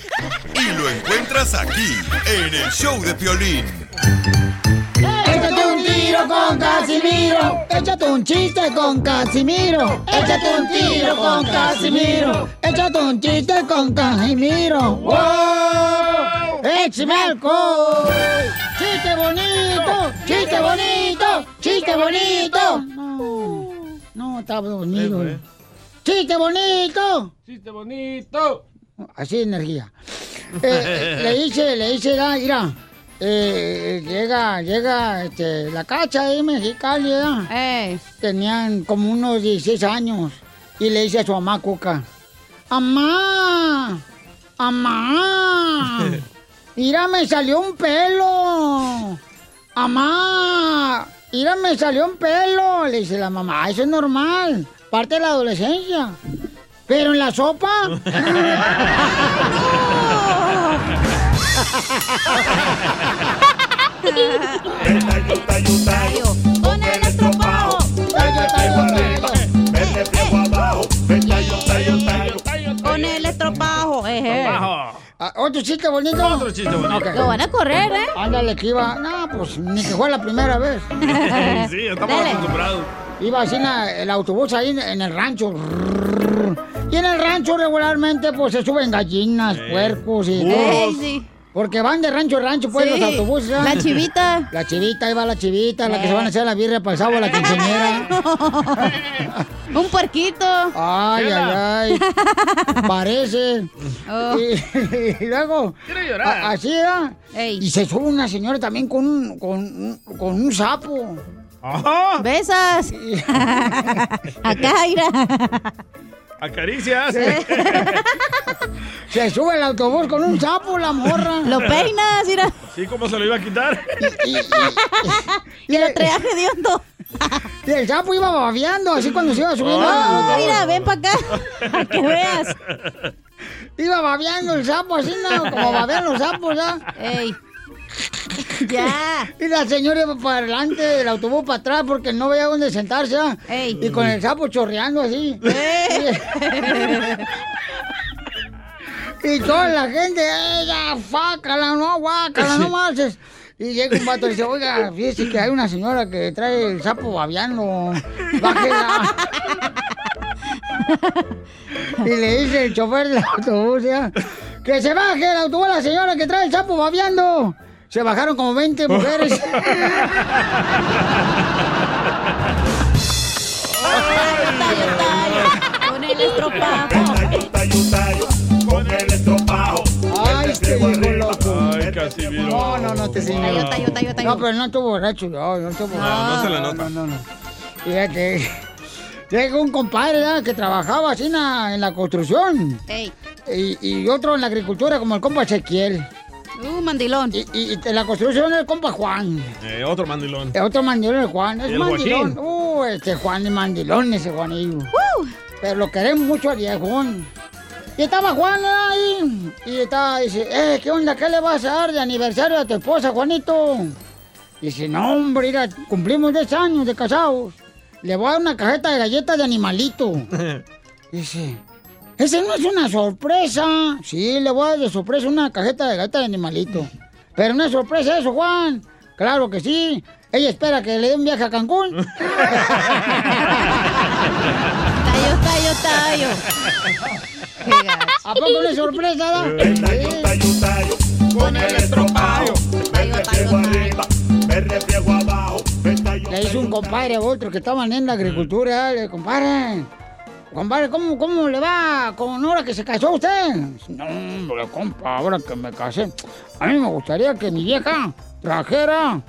Y lo encuentras aquí, en el show de Piolín. Échate un tiro con Casimiro. Échate un chiste con Casimiro. Échate un tiro con Casimiro. Échate un chiste con Casimiro. ¡Wow! ¡Échame alcohol! ¡Chiste bonito! ¡Chiste bonito! ¡Chiste bonito! No, no, estaba dormido. ¡Chiste bonito! ¡Chiste bonito! Así de energía. Eh, le dice, le dice, da, mira, eh, llega, llega este, la cacha ahí Mexicali, ¿verdad? Tenían como unos 16 años. Y le dice a su mamá Cuca, ¡Amá! ¡Amá! ¡Mira, me salió un pelo! ¡Amá! ¡Mira, me salió un pelo! Le dice la mamá, "Ah, eso es normal, parte de la adolescencia. Pero en la sopa. Con el estropado. Con el estropajo. eh, eh. Ah, ¿Otro chiste bonito? Otro chiste bonito. Ok. Lo van a correr, ¿eh? Ándale, que iba. No, pues ni que fue la primera vez. sí, estamos Dale. acostumbrados. Iba así en el autobús ahí en, en el rancho. Y en el rancho regularmente pues se suben gallinas, puercos y Ey, todo. sí. Porque van de rancho a rancho pues Sí. los autobuses. ¿ah? La chivita. La chivita, ahí va la chivita, la que se van a hacer la birria para el sábado, la quinceañera. Un puerquito. Ay, ay, ay. Parece. Oh. Y, y luego. Quiero llorar. a- así era. Y se sube una señora también con un, con, un- con un sapo. Besas. Acá, ira. Acaricias. Se sube el autobús con un sapo, la morra. Lo peinas, mira. Sí, ¿cómo se lo iba a quitar? Y lo traía hediondo. Y el sapo iba babeando, así cuando se iba subiendo. No, mira, ven para acá. Para que veas. Iba babeando el sapo, así, ¿no? Como babean los sapos, ¿ya? Ey. Ya. Y la señora iba para adelante, el autobús para atrás porque no veía dónde sentarse. ¿ah? Y con el sapo chorreando así. y toda la gente, ella, fácala, no, guácala, no más. Y llega un vato y dice, oiga, fíjese que hay una señora que trae el sapo babeando. Bájela. y le dice el chofer del autobús, ¿ya? que se baje el autobús la señora que trae el sapo babeando. Se bajaron como 20 mujeres. Con el estropajo. Con el estropajo. Ay, este hijo loco. Ay, Casimiro. No, no, no te señor. No, pero no estuvo borracho. No, no estuvo borracho. No, no se le nota. No, no, no. Fíjate. Llegó un compadre que trabajaba así en la, en la construcción. Ey. Y, y otro en la agricultura, como el compa Ezequiel. Uh, mandilón. Y, y en la construcción el compa Juan. Eh, otro mandilón. El otro mandilón es Juan. Es ¿Y el mandilón. Uh, este Juan es mandilón, ese Juanillo. Pero lo queremos mucho al viejón. Y estaba Juan ahí. Y estaba, dice, eh, ¿qué onda? ¿Qué le vas a dar de aniversario a tu esposa, Juanito? Dice, no, hombre, mira, cumplimos 10 años de casados. Le voy a dar una cajeta de galletas de animalito. Dice, esa no es una sorpresa. Sí, le voy a dar de sorpresa una cajeta de galletas de animalito. Pero no es sorpresa eso, Juan. Claro que sí. Ella espera que le dé un viaje a Cancún. Tayo, tayo, tayo. ¿A poco no es sorpresa, da? Con el estropajo. Le hizo un compadre a otro que estaban en la agricultura. Le compadre, compadre, ¿cómo, ¿cómo le va con ahora que se casó usted? No, hombre, compa, ahora que me casé. A mí me gustaría que mi vieja trajera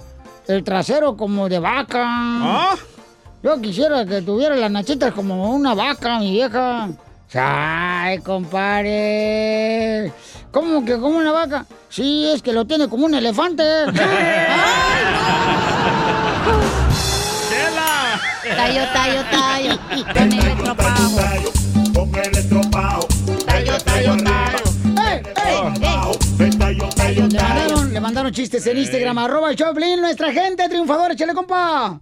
el trasero como de vaca. Yo quisiera que tuviera las nachitas como una vaca, mi vieja. Ay, compadre. ¿Cómo que como una vaca? Sí, es que lo tiene como un elefante. Tayo, tayo, tayo. Con el Le mandaron, le mandaron chistes en Instagram, arroba el Choplin, nuestra gente triunfadora, échale compa.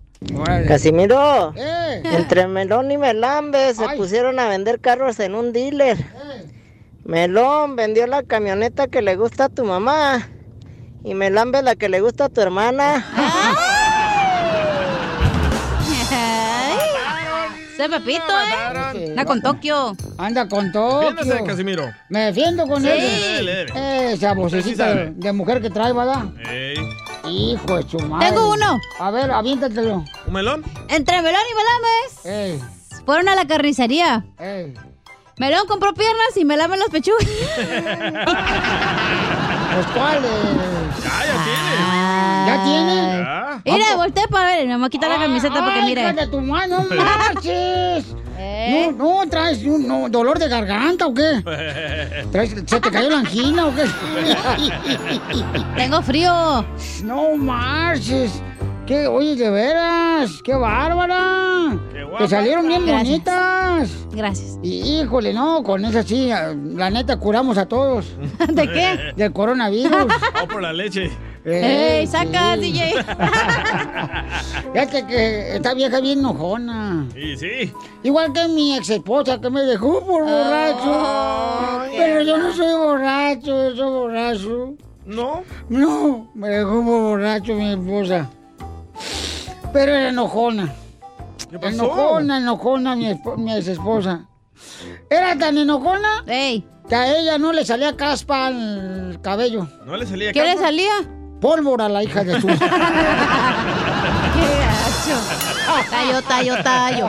Casimiro, Eh. entre Melón y Melambe se pusieron a vender carros en un dealer. Melón vendió la camioneta que le gusta a tu mamá y Melambe la que le gusta a tu hermana. Ese Pepito, ¿eh? Anda con Tokio. Anda con Tokio. Defiéndase, Casimiro. Me defiendo con Sí. él. Dele. Esa vocecita Sí de, mujer que trae, ¿verdad? Ey. Hijo de su madre. Tengo uno. A ver, aviéntatelo. ¿Un melón? Entre Melón y Melames. Fueron a la carnicería. Melón compró piernas y Melame los pechugas. Pues cuáles. Ya, ya tiene. ¿Ya tiene? Mira, volteé para ver. Me voy a quitar la camiseta para que mire. hija de tu mano, no marches. ¿Eh? No, no, traes un no, dolor de garganta o qué? ¿Traes- ¿Se te cayó la angina o qué? Tengo frío. No marches. ¿Qué? Oye, de veras, qué bárbara. Te salieron bien Gracias. bonitas. Gracias. Y, híjole, no, con esa sí, la neta curamos a todos. ¿De qué? Del coronavirus. O por la leche. ¡Ey, saca, sí. DJ! Fíjate que esta vieja bien enojona. Sí, sí. Igual que mi ex esposa que me dejó por borracho. Pero yo no soy borracho, yo soy borracho. ¿No? No, me dejó por borracho mi esposa. Pero era enojona. ¿Qué pasó? Enojona, enojona mi, mi ex esposa. Era tan enojona Ey. que a ella no le salía caspa al cabello. ¿No le salía ¿Qué le salía? Pólvora la hija de su. ¡Qué gacho! Tayo, tayo, tayo.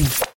Miami.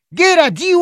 Get a sabor.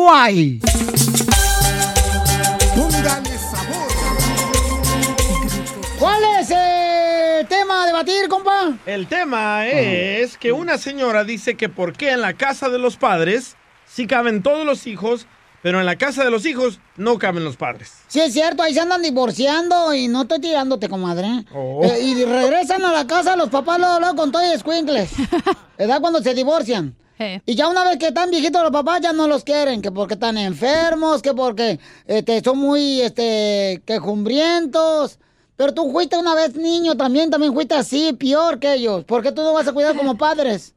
¿Cuál es el tema a debatir, compa? El tema es que una señora dice que por qué en la casa de los padres sí caben todos los hijos, pero en la casa de los hijos no caben los padres. Sí, es cierto, ahí se andan divorciando y no estoy tirándote, comadre. Oh. Eh, y regresan a la casa los papás luego, luego con todo y escuincles. ¿Edad cuando se divorcian? Y ya una vez que están viejitos los papás ya no los quieren, que porque están enfermos, que porque este, son muy este, quejumbrientos. Pero tú fuiste una vez niño también, también fuiste así, peor que ellos. ¿Por qué tú no vas a cuidar como padres?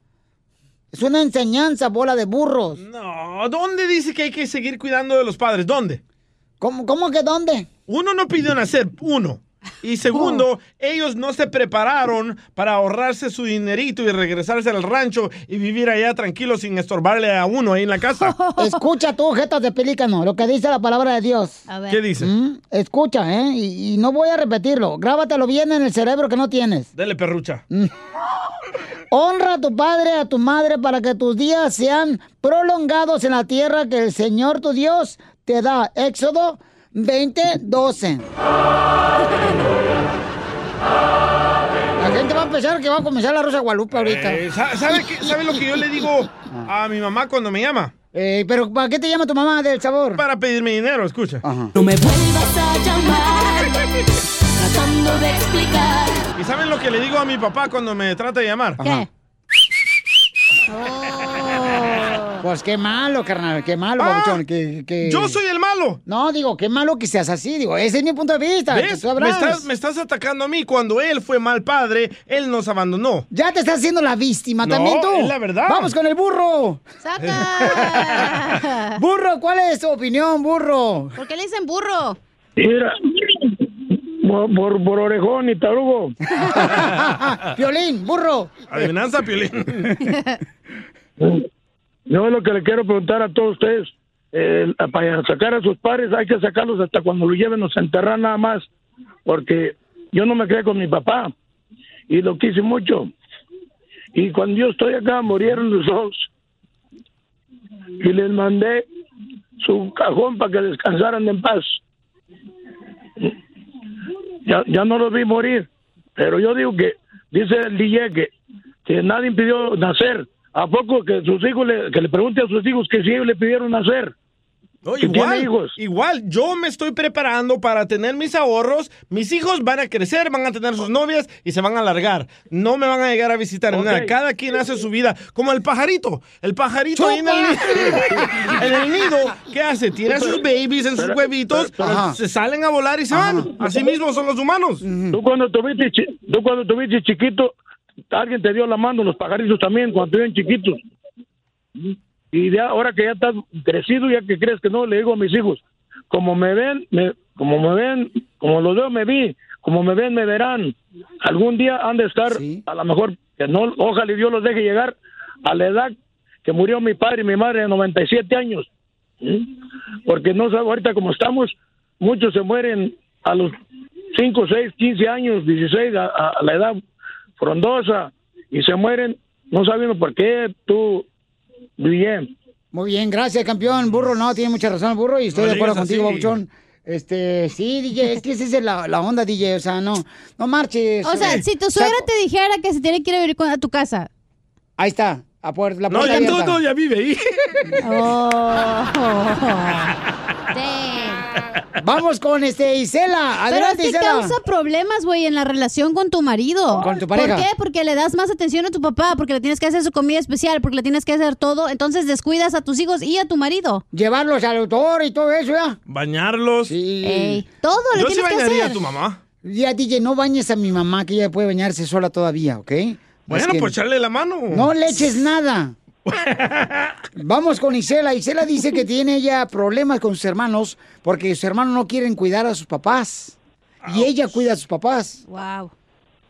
Es una enseñanza, bola de burros. No, ¿dónde dice que hay que seguir cuidando de los padres? ¿Dónde? ¿Cómo, cómo que dónde? Uno no pidió nacer, uno. Y segundo, ellos no se prepararon para ahorrarse su dinerito y regresarse al rancho y vivir allá tranquilo sin estorbarle a uno ahí en la casa. Escucha tú, jetas de pelícano, lo que dice la palabra de Dios. ¿Qué dice? Mm, Escucha, ¿eh? Y, y no voy a repetirlo. Grábatelo bien en el cerebro que no tienes. Dele perrucha. Honra a tu padre, a tu madre, para que tus días sean prolongados en la tierra que el Señor tu Dios te da. Éxodo 20, 12. La gente va a pensar que va a comenzar la Rosa Guadalupe ahorita. Eh, ¿sa- ¿sabe, qué- sabe lo que yo le digo a mi mamá cuando me llama? Eh, pero ¿para qué te llama tu mamá del sabor? Para pedirme dinero, escucha. No me vuelvas a llamar, tratando de explicar. ¿Y saben lo que le digo a mi papá cuando me trata de llamar? ¿Qué? Pues qué malo, carnal, qué malo, Ah, babuchón, que, que- yo soy el malo. No, digo, qué malo que seas así, digo, ese es mi punto de vista. ¿Ves? tú Me estás, me estás atacando a mí. Cuando él fue mal padre, él nos abandonó. Ya te estás haciendo la víctima No, también tú. es la verdad. Vamos con el burro. burro, ¿cuál es tu opinión, burro? ¿Por qué le dicen burro? Mira, por, por, por orejón y tarugo. Violín, burro. Adivinanza, Piolín. Yo lo que le quiero preguntar a todos ustedes, eh, para sacar a sus padres hay que sacarlos hasta cuando lo lleven, nos enterrar nada más, porque yo no me quedé con mi papá y lo quise mucho. Y cuando yo estoy acá, murieron los dos y les mandé su cajón para que descansaran en paz. Ya, ya no los vi morir, pero yo digo que, dice el DJ que, que nadie impidió nacer. ¿A poco que sus hijos le, que le pregunte a sus hijos que si ellos le pidieron nacer? No, igual, tiene hijos. igual, yo me estoy preparando para tener mis ahorros. Mis hijos van a crecer, van a tener sus novias y se van a alargar. No me van a llegar a visitar. Nada. Cada quien hace su vida. Como el pajarito. El pajarito ahí en el, en el nido, ¿qué hace? Tira sus babies en sus Pero- huevitos, pero- se salen a volar y se van. Así mismo son los humanos. Tú cuando tuviste, tú cuando tuviste chiquito, alguien te dio la mano, los pajaritos también, cuando estuvieron chiquitos. Y ya, ahora que ya estás crecido, ya que crees que no, le digo a mis hijos, como me ven, me, como me ven, como los veo, me vi, como me ven, me verán. Algún día han de estar, a lo mejor, que no, ojalá y Dios los deje llegar a la edad que murió mi padre y mi madre de 97 años. ¿sí? Porque no sabes, ahorita como estamos, muchos se mueren a los 5, 6, 15 años, 16, a, a- a la edad frondosa, y se mueren no sabiendo por qué tú, bien. Muy bien, gracias, campeón. Burro, no, tiene mucha razón burro y estoy No de acuerdo contigo. Babuchón. Este, sí, DJ, es que esa es la, la onda, DJ, o sea, no, no marches. O sea, eh. si tu suegra te dijera que se tiene que ir a vivir a tu casa. Ahí está, a puerta, la No, puerta ya abierta. todo ya vive ahí. Oh. Vamos con este Isela. Pero Adelante, es que Isela. causa problemas, güey, en la relación con tu marido. Con tu pareja. ¿Por qué? Porque le das más atención a tu papá, porque le tienes que hacer su comida especial, porque le tienes que hacer todo. Entonces descuidas a tus hijos y a tu marido. Llevarlos al autor y todo eso, ¿ya? Bañarlos. Ey, todo le Yo sí tienes que bañaría hacer. a tu mamá. Ya, DJ, no bañes a mi mamá, que ella puede bañarse sola todavía, ¿ok? Bueno, Es que pues echarle la mano. No le eches nada. Vamos con Isela. Isela dice que tiene ella problemas con sus hermanos porque sus hermanos no quieren cuidar a sus papás. Y ella cuida a sus papás. Wow.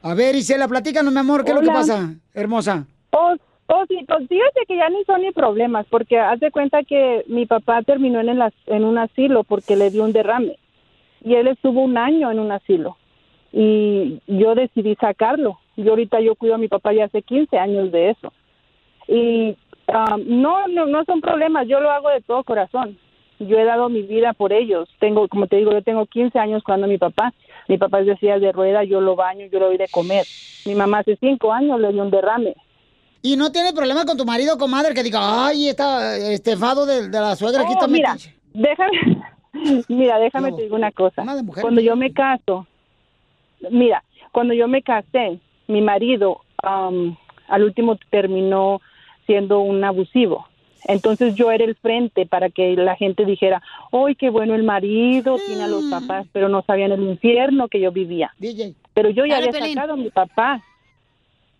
A ver, Isela, platícanos, mi amor, ¿qué es lo que pasa, hermosa? Oh, oh, sí, pues fíjate que ya ni son ni problemas, porque haz de cuenta que mi papá terminó en, el en un asilo porque le dio un derrame. Y él estuvo un año en un asilo. Y yo decidí sacarlo. Y ahorita yo cuido a mi papá ya hace 15 años de eso. Y ah, no, no, no son problemas, yo lo hago de todo corazón. Yo he dado mi vida por ellos. Tengo, como te digo, yo tengo 15 años cuando mi papá, mi papá es de silla de rueda, yo lo baño, yo le doy de comer. Mi mamá hace 5 años le dio un derrame. ¿Y no tienes problema con tu marido o comadre que diga, ay, está estefado de, de la suegra, aquí Oh, está mira, metiche"? déjame, mira, déjame te digo una cosa. Cuando yo me caso, mira, cuando yo me casé, mi marido am, al último terminó siendo un abusivo. Entonces yo era el frente para que la gente dijera, ¡ay, qué bueno el marido! Tiene a los papás, pero no sabían el infierno que yo vivía. Pero yo ya había Pelín. sacado a mi papá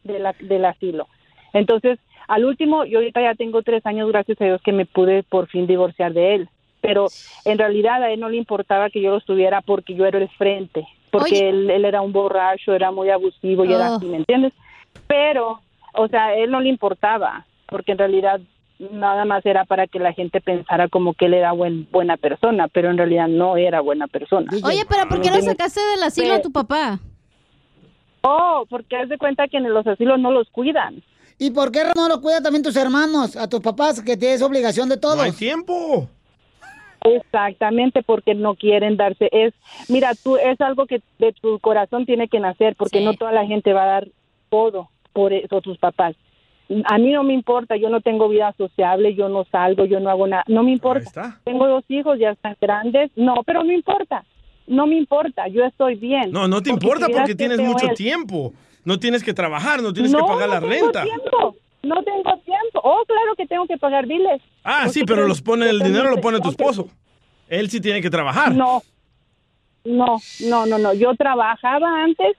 de la, del asilo. Entonces, al último, yo ahorita ya tengo tres años, gracias a Dios, que me pude por fin divorciar de él. Pero en realidad a él no le importaba que yo lo estuviera porque yo era el frente, porque él, él era un borracho, era muy abusivo y era Oh. así, ¿me entiendes? Pero, o sea, a él no le importaba, porque en realidad nada más era para que la gente pensara como que él era buen, buena persona, pero en realidad no era buena persona. Oye, pero ¿por qué lo sacaste del asilo a tu papá? Oh, porque haz de cuenta que en los asilos no los cuidan. ¿Y por qué no lo cuida también tus hermanos, a tus papás, que tienes obligación de todo? No hay tiempo. Exactamente, porque no quieren darse. Es, mira, tú es algo que de tu corazón tiene que nacer, porque no toda la gente va a dar todo por eso tus papás. A mí no me importa, yo no tengo vida sociable, yo no salgo, yo no hago nada, no me importa. Tengo dos hijos, ya están grandes, no, pero no importa, no me importa, yo estoy bien. No, no te Porque importa porque tienes mucho tiempo. No tienes que trabajar, no tienes No, que pagar no la tengo renta. tiempo, no tengo tiempo. Oh, claro que tengo que pagar biles. Ah, ¿Por sí, pero los pone el dinero lo pone tu esposo. Él sí tiene que trabajar. No, no, no, no, no. Yo trabajaba antes,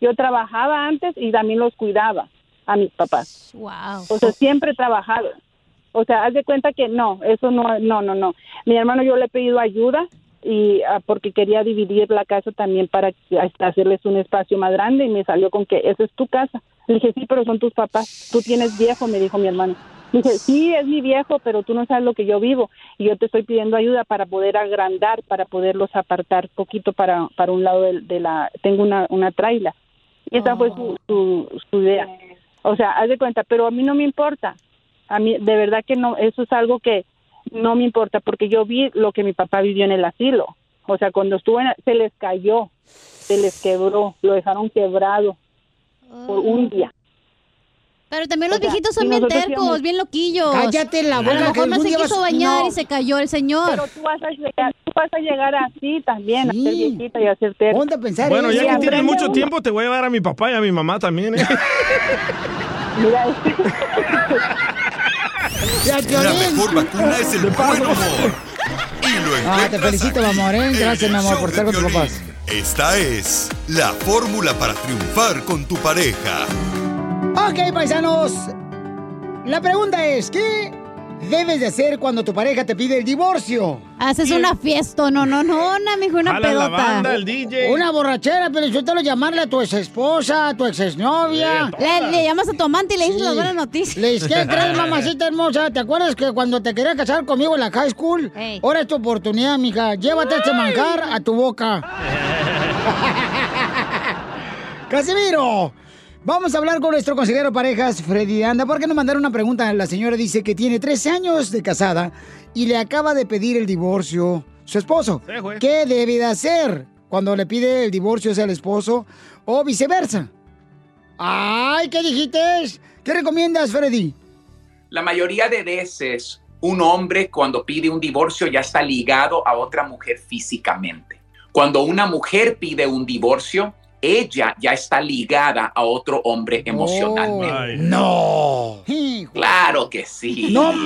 yo trabajaba antes y también los cuidaba a mis papás. Wow. O sea, siempre he trabajado. O sea, haz de cuenta que no, eso no, no, no, no. Mi hermano yo le he pedido ayuda y ah, porque quería dividir la casa también para hasta hacerles un espacio más grande y me salió con que esa es tu casa. Le dije, sí, pero son tus papás. Tú tienes viejo, me dijo mi hermano. Le dije, sí, es mi viejo, pero tú no sabes lo que yo vivo y yo te estoy pidiendo ayuda para poder agrandar, para poderlos apartar poquito para, para un lado de, de la... Tengo una, una traila. Y esa fue su, su, su idea. O sea, haz de cuenta, pero a mí no me importa. A mí, de verdad que no, eso es algo que no me importa, porque yo vi lo que mi papá vivió en el asilo. O sea, cuando estuvo en, se les cayó, se les quebró, lo dejaron quebrado por un día. Pero también los O sea, viejitos son bien tercos, bien loquillos. Cállate la A boca, lo que mejor no se quiso vas- bañar no. y se cayó el señor. Pero tú vas a llegar, tú vas a llegar así también, a ser viejita y a ser terca. Ponte a pensar Bueno, ya Y que tienes mucho uno. tiempo, te voy a llevar a mi papá y a mi mamá también. ¿eh? Mira, Ya, La Piolín. mejor vacuna es el buen humor. Y lo Ah, te felicito, mi aquí, amor, ¿eh? Gracias, mi amor, por estar con tus papás. Esta es la fórmula para triunfar con tu pareja. Ok, paisanos. La pregunta es, ¿qué debes de hacer cuando tu pareja te pide el divorcio? Haces una fiesta, no, no, no, una, mijo, una Jala la banda, el DJ. Una borrachera, pero yo te lo llamarle a tu ex esposa, a tu ex exnovia. Le, le llamas a tu amante y le dices Sí. las buenas noticias. Le dices, ¿qué crees, mamacita hermosa? ¿Te acuerdas que cuando te quería casar conmigo en la high school? Ahora es tu oportunidad, mija. Llévate este manjar a tu boca. ¡Casimiro! Vamos a hablar con nuestro consejero de parejas, Freddy Anda, porque nos mandaron una pregunta. La señora dice que tiene 13 años de casada y le acaba de pedir el divorcio su esposo. Sí. ¿Qué debe de hacer cuando le pide el divorcio hacia el esposo o viceversa? ¡Ay, qué dijiste! ¿Qué recomiendas, Freddy? La mayoría de veces un hombre cuando pide un divorcio ya está ligado a otra mujer físicamente. Cuando una mujer pide un divorcio, ella ya está ligada a otro hombre emocionalmente. ¡No! Claro que sí. ¡No nací-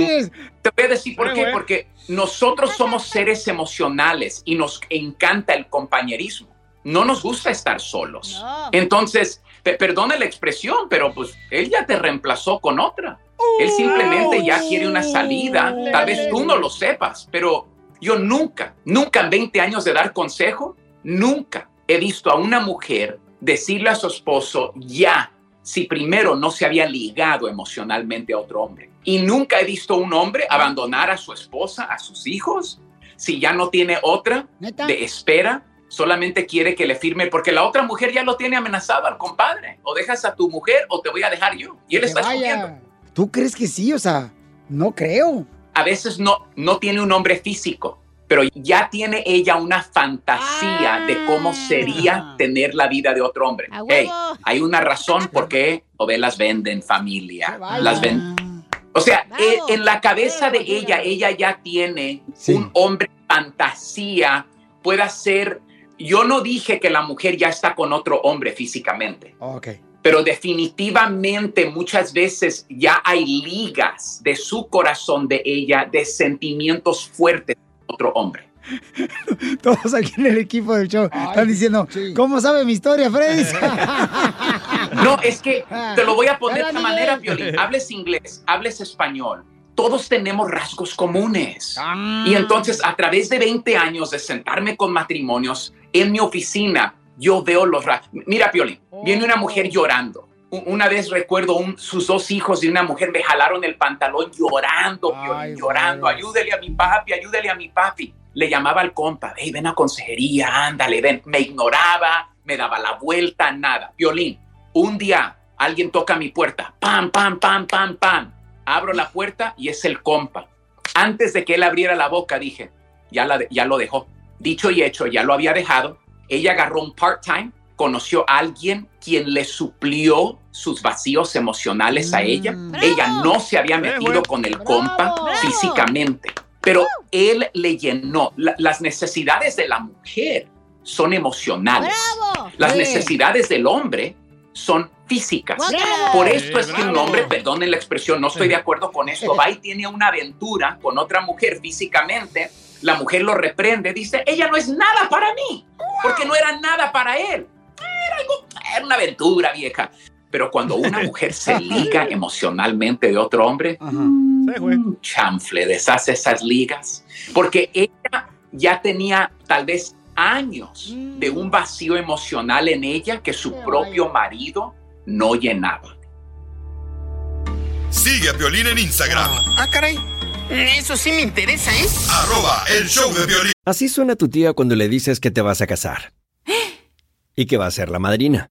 marches! Te voy a decir por qué. Porque nosotros somos seres emocionales y nos encanta el compañerismo. No nos gusta estar solos. Entonces, pe- perdone la expresión, pero pues él ya te reemplazó con otra. Él simplemente ya quiere una salida. Tal vez tú no lo sepas, pero yo nunca, nunca en 20 años de dar consejo, nunca he visto a una mujer decirle a su esposo ya si primero no se había ligado emocionalmente a otro hombre. Y nunca he visto un hombre abandonar a su esposa, a sus hijos, si ya no tiene otra de espera, solamente quiere que le firme, porque la otra mujer ya lo tiene amenazado al compadre. O dejas a tu mujer o te voy a dejar yo. Y él está escogiendo. ¿Tú crees que sí? O sea, no creo. A veces no, no tiene un hombre físico, pero ya tiene ella una fantasía de cómo sería tener la vida de otro hombre. Hey, hay una razón por qué novelas venden familia. Las ven. O sea, eh, en la cabeza de ella, ella ya tiene un hombre fantasía, pueda ser. Yo no dije que la mujer ya está con otro hombre físicamente, Ok. pero definitivamente muchas veces ya hay ligas de su corazón de ella, de sentimientos fuertes otro hombre. Todos aquí en el equipo del show están diciendo, ¿cómo sabe mi historia, Freddy? No, es que te lo voy a poner de esta manera. Violín. Hables inglés, hables español. Todos tenemos rasgos comunes. Ah. Y entonces, a través de 20 años de sentarme con matrimonios en mi oficina, yo veo los rasgos. Mira, Piolín, viene una mujer llorando. Una vez recuerdo un- sus dos hijos de una mujer me jalaron el pantalón llorando, Piolín, llorando. Ayúdele a mi papi, ayúdele a mi papi. Le llamaba al compa, hey, ven a consejería, ándale, ven. Me ignoraba, me daba la vuelta, nada. Violín, un día alguien toca mi puerta, pam, pam, pam, pam, pam. Abro la puerta y es el compa. Antes de que él abriera la boca, dije, ya, la, ya lo dejó. Dicho y hecho, ya lo había dejado. Ella agarró un part-time, conoció a alguien quien le suplió sus vacíos emocionales a ella. Ella no se había metido con el compa físicamente, pero él le llenó. La- las necesidades de la mujer son emocionales. Las Sí. necesidades del hombre son físicas. Por esto es que un hombre, perdonen la expresión, no estoy de acuerdo con esto, va y tiene una aventura con otra mujer físicamente, la mujer lo reprende, dice, ella no es nada para mí, porque no era nada para él. Era, algo, era una aventura vieja. Pero cuando una mujer se liga emocionalmente de otro hombre, mm, chanfle, deshace esas ligas, porque ella ya tenía tal vez años de un vacío emocional en ella que su propio marido no llenaba. Sigue a Piolín en Instagram, Ah, caray. Eso sí me interesa, ¿eh? arroba el show de violín. Así suena tu tía cuando le dices que te vas a casar. Y que va a ser la madrina.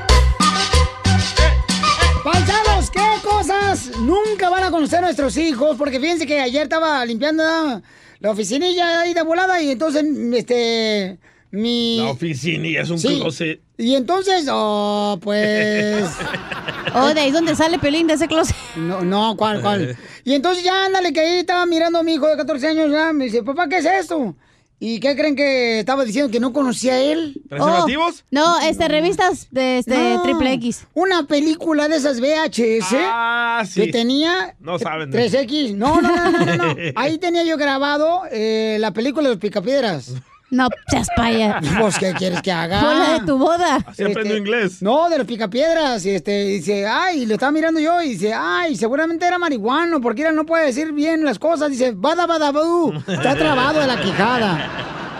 cosas nunca van a conocer nuestros hijos? Porque fíjense que ayer estaba limpiando la oficinilla ahí de volada y entonces, este, mi... La oficina y es un Sí. closet. Y entonces, oh, pues... Oh, de ahí donde sale Pelín de ese closet. No, no, ¿cuál, cuál? Y entonces ya, ándale, que ahí estaba mirando a mi hijo de 14 años, ya, me dice, papá, ¿qué es esto? ¿Y qué creen que estaba diciendo? ¿Que no conocía a él? ¿Preservativos? Oh, no, este, revistas de este, No, triple X. Una película de esas VHS Ah, sí. que tenía No saben. de- 3X. No, no, no, no, no, no. Ahí tenía yo grabado eh, la película de los picapiedras. No, seas paya. Pues, ¿qué quieres que haga? Fue la de tu boda. Así aprendo inglés. No, de los picapiedras. Y este, dice, ay, lo estaba mirando yo. Y dice, ay, seguramente era marihuano, porque él no puede decir bien las cosas. Dice, bada, bada, badú. Está trabado de la quijada.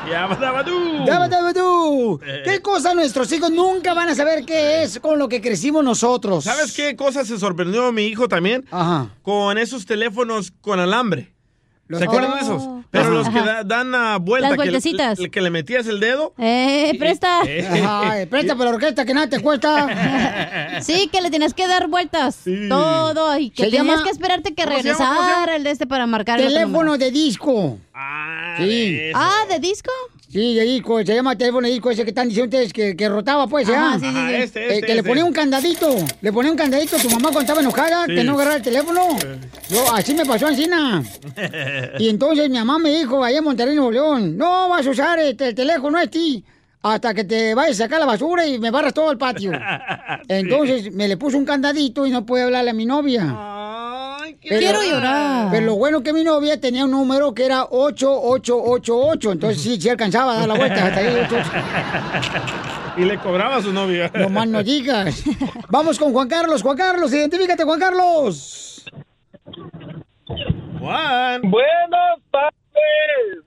Ya, badabadú. Ya, bada, badú. ¿Qué cosa nuestros hijos nunca van a saber qué es con lo que crecimos nosotros? ¿Sabes qué cosa se sorprendió mi hijo también? Ajá. Con esos teléfonos con alambre. ¿Se acuerdan Oh. de esos? Pero los que da- dan a vuelta. Las que le- vueltecitas. le- que le metías el dedo. Eh, presta. Ay, presta para la orquesta que nada te cuesta. Sí, que le tienes que dar vueltas. Todo. Y que Se tenías llama- que esperarte que ¿Cómo se llama? ¿Cómo se llama? regresara el de este para marcar el otro Teléfono número. de disco. sí. Ah, ¿de disco? Sí, de disco, se llama teléfono de disco ese que están diciendo ustedes que, que rotaba, pues, ¿ya? Ajá, sí, sí, Ajá, sí. este, Eh, este, que le este. ponía un candadito, le ponía un candadito a tu mamá cuando estaba enojada, Sí. que no agarraba el teléfono. Yo, así me pasó encima. Y entonces mi mamá me dijo, allá en Monterrey, Nuevo León, no vas a usar este, el teléfono este hasta que te vayas a sacar la basura y me barras todo el patio. Entonces me le puso un candadito y no pude hablarle a mi novia. Quiero llorar. Pero lo bueno que mi novia tenía un número que era 8888. Entonces sí, sí alcanzaba a dar la vuelta hasta ahí. 8888. Y le cobraba a su novia. No más no digas. Vamos con Juan Carlos. Juan Carlos, identifícate, Juan Carlos. Juan. Buenas tardes.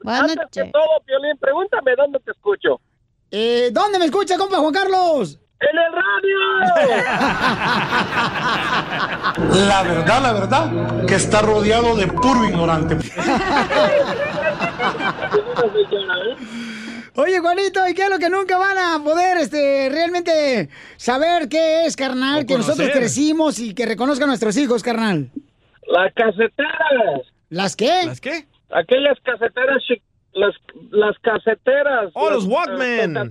Buenas Antes que todo, Piolín, pregúntame dónde te escucho. Eh, ¿Dónde me escucha, compa Juan Carlos? ¡En el radio! La verdad, la verdad, que está rodeado de puro ignorante. Oye, Juanito, ¿y qué es lo que nunca van a poder este, realmente saber qué es, carnal? O Que nosotros crecimos y que reconozcan a nuestros hijos, carnal. Las caseteras. ¿Las qué? ¿Las qué? Aquellas caseteras, las, las caseteras. Oh, las- los Walkman. las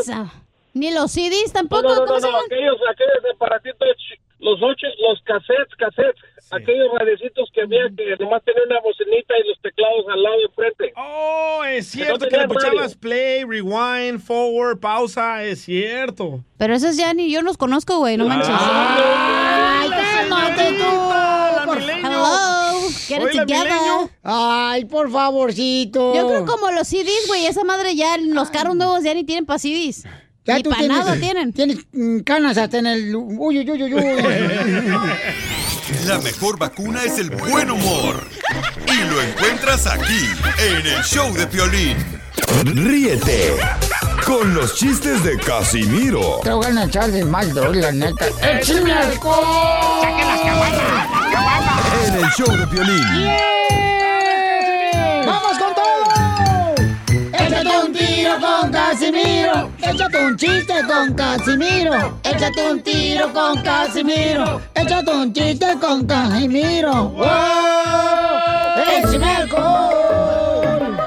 Esa. Ni los CDs tampoco. No, no, no, aquellos, aquellos aparatitos, los ocho, los cassettes, cassettes, aquellos radiecitos que había que nomás tenían una bocinita y los teclados al lado de frente. Oh, es Que no cierto que le puchabas play, rewind, forward, pausa, es cierto. Pero esos ya ni yo los conozco, güey, no manches. ¡Ay, cálmate tú! Get it together. Ay, por favorcito. Yo creo como los CDs, güey, esa madre ya, los carros nuevos ya ni tienen para CDs. Ya ni tú tienes, tienen. Tienes mm, canas hasta en el... Uy, uy, uy, uy, uy. La mejor vacuna es el buen humor. Y lo encuentras aquí, en el show de Piolín. Ríete con los chistes de Casimiro Te voy a echar de mal, la neta. ¡Échame alcohol! ¡Saquen las en el show de Piolín. ¡Vamos Casimiro. Échate un chiste con Casimiro. Échate un tiro con Casimiro. Échate un chiste con Casimiro. ¡Wow! ¡Échame alcohol!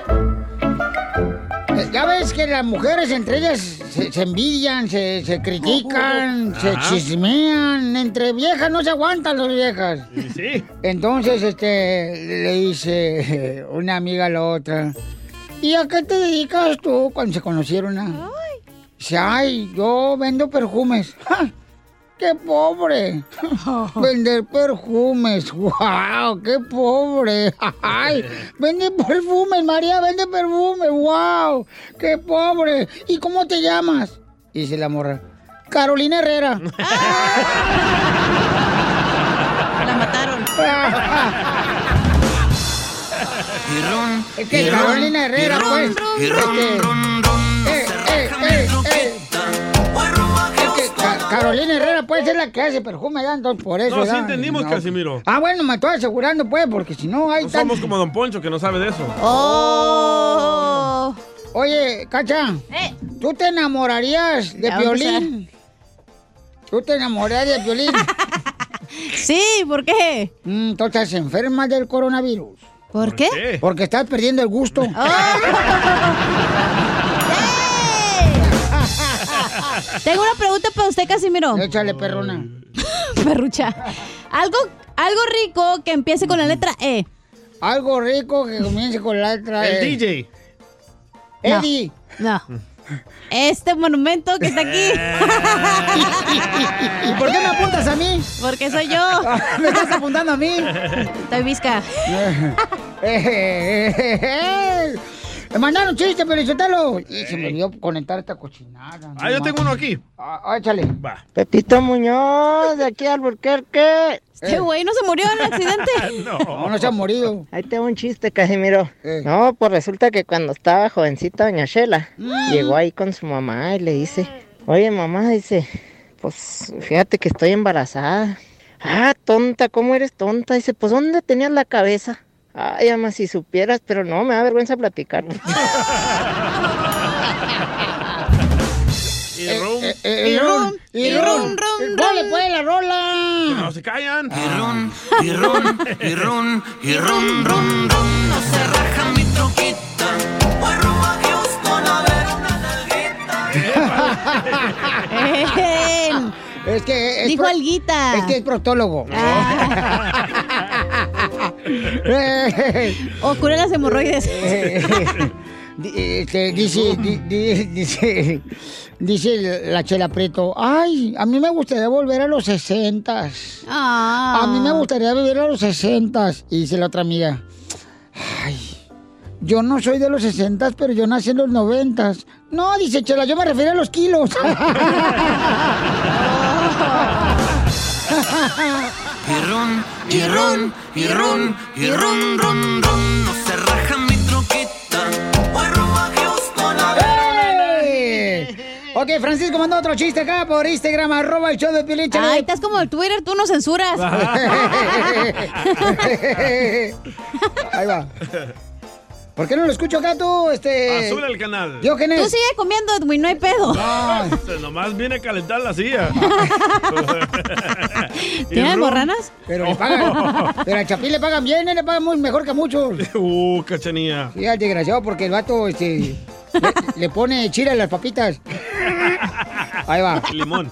Eh, Ya ves que las mujeres entre ellas se, se envidian, se, se critican, se Ajá. chismean. Entre viejas no se aguantan las viejas. Sí. Entonces, este, le dice una amiga a la otra, ¿y a qué te dedicas tú cuando se conocieron? ah?" Dice, ay, yo vendo perfumes. ¡Ja! ¡Qué pobre! Vender perfumes. ¡Wow! ¡Qué pobre! ¡Ay! Vende perfumes, María, vende perfumes. ¡Wow! ¡Qué pobre! ¿Y cómo te llamas? Dice la morra. Carolina Herrera. La mataron. Es que Carolina Herrera, pues. eh, eh, eh, eh. Es Carolina Herrera puede ser la que hace perfume, ¿verdad? Entonces, por eso. No, sí entendimos, No. Casimiro. Ah, bueno, me estoy asegurando, pues, porque si no hay No tan... somos como Don Poncho, que no sabe de eso. ¡Oh! Oye, Cacha, ¿tú te enamorarías de Ya Piolín? ¿Tú te enamorarías de Piolín? sí, ¿por qué? Mm, tú estás enferma del coronavirus. ¿Por qué? Porque estás perdiendo el gusto. Tengo una pregunta para usted, Casimiro. Échale, perrona. Perrucha. Algo, algo rico que empiece con la letra E. Algo rico que comience con la letra El E. DJ. Eddie. No. Este monumento que está aquí. ¿Y por qué me apuntas a mí? Porque soy yo. ¿Me estás apuntando a mí? Estoy visca. Me mandaron chiste, pero insultalo. Y se me olvidó conectar esta cochinada. Ah, yo tengo uno aquí. Ah, échale. Va. Pepito Muñoz, de aquí al Burquerque. Este güey no se murió en el accidente. No, no se ha morido. Ahí tengo un chiste, Casimiro. No, pues resulta que cuando estaba jovencita doña Shela, Mm. llegó ahí con su mamá y le dice, oye mamá, dice, pues fíjate que estoy embarazada. Ah, tonta, ¿cómo eres tonta? Dice, pues ¿dónde tenías la cabeza? Ay, ama, si supieras, pero no, me da vergüenza platicar. Y rum. Eh, eh, y rum, y rum, ¡Dale, pues, la rola! No se callan. Y ron, y ron, y ron, y ron, ron, ron. No se raja mi troquita. Voy rumbo a Houston a ver una Es que es Dijo alguita. Es que es proctólogo. O cura las hemorroides. Di- este, dice, di- di- dice, dice la Chela Preto, ay, a mí me gustaría volver a los sesentas. Ah. A mí me gustaría vivir a los sesentas. Y dice la otra amiga, ay, yo no soy de los sesentas, pero yo nací en los noventas. No, dice Chela, yo me refiero a los kilos. Ron, y ron, y ron, y ron, ron, ron. No se raja mi troquita. Ok, Francisco mandó otro chiste acá por Instagram, arroba el show de chale. Ay, estás como el Twitter, tú no censuras. Ahí va. ¿Por qué no lo escucho acá tú, este? Azul el canal. Diógenes? Tú sigue comiendo, Edwin, no hay pedo. Este, Nomás viene a calentar la silla. ¿Tienen rum. borranas? Pero le pagan, pero al Chapín le pagan bien, ¿eh? le pagan muy mejor que a muchos. Uh, cachanía. Sí, al desgraciado, porque el vato, este, le, le pone chile a las papitas. Ahí va. Limón.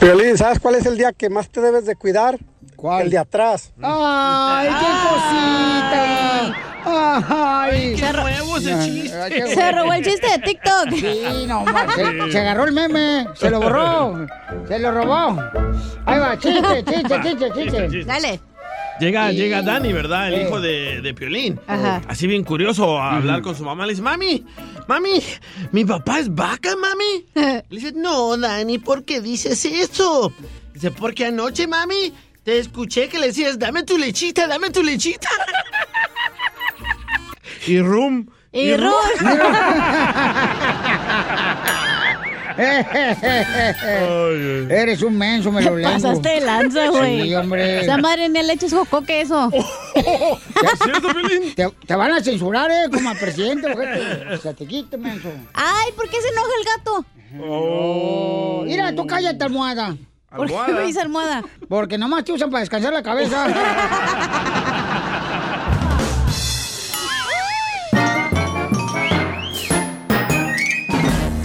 Piolín, ¿sabes cuál es el día que más te debes de cuidar? ¿Cuál? El de atrás. ¡Ay, qué cosita! ¡Ay! Qué nuevo ese chiste. Ay, qué Se robó el chiste de TikTok. Sí, no. Se, se agarró el meme, se lo borró, se lo robó. Ahí va, chiste, chiste, chiste, chiste. Dale. Llega, Sí. llega Dani, ¿verdad? El hijo de, de Piolín. Ajá. Así bien curioso a hablar con su mamá. Le dice, mami, mami, ¿mi papá es vaca, mami? Le dice, no, Dani, ¿por qué dices eso? Dice, porque anoche, mami, te escuché que le decías, dame tu lechita, dame tu lechita. y rum. Y Rum. Eres un menso, me lo lengo. pasaste de lanza, güey. Sí, hombre. Esa madre ni leche es jocoque eso. cierto, Piolín? Te, te van a censurar, ¿eh? Como al presidente, ojete. Se te quite, menso. Ay, ¿por qué se enoja el gato? Oh, mira, tú cállate, almohada. ¿Por qué me dice almohada? Porque nomás te usan para descansar la cabeza.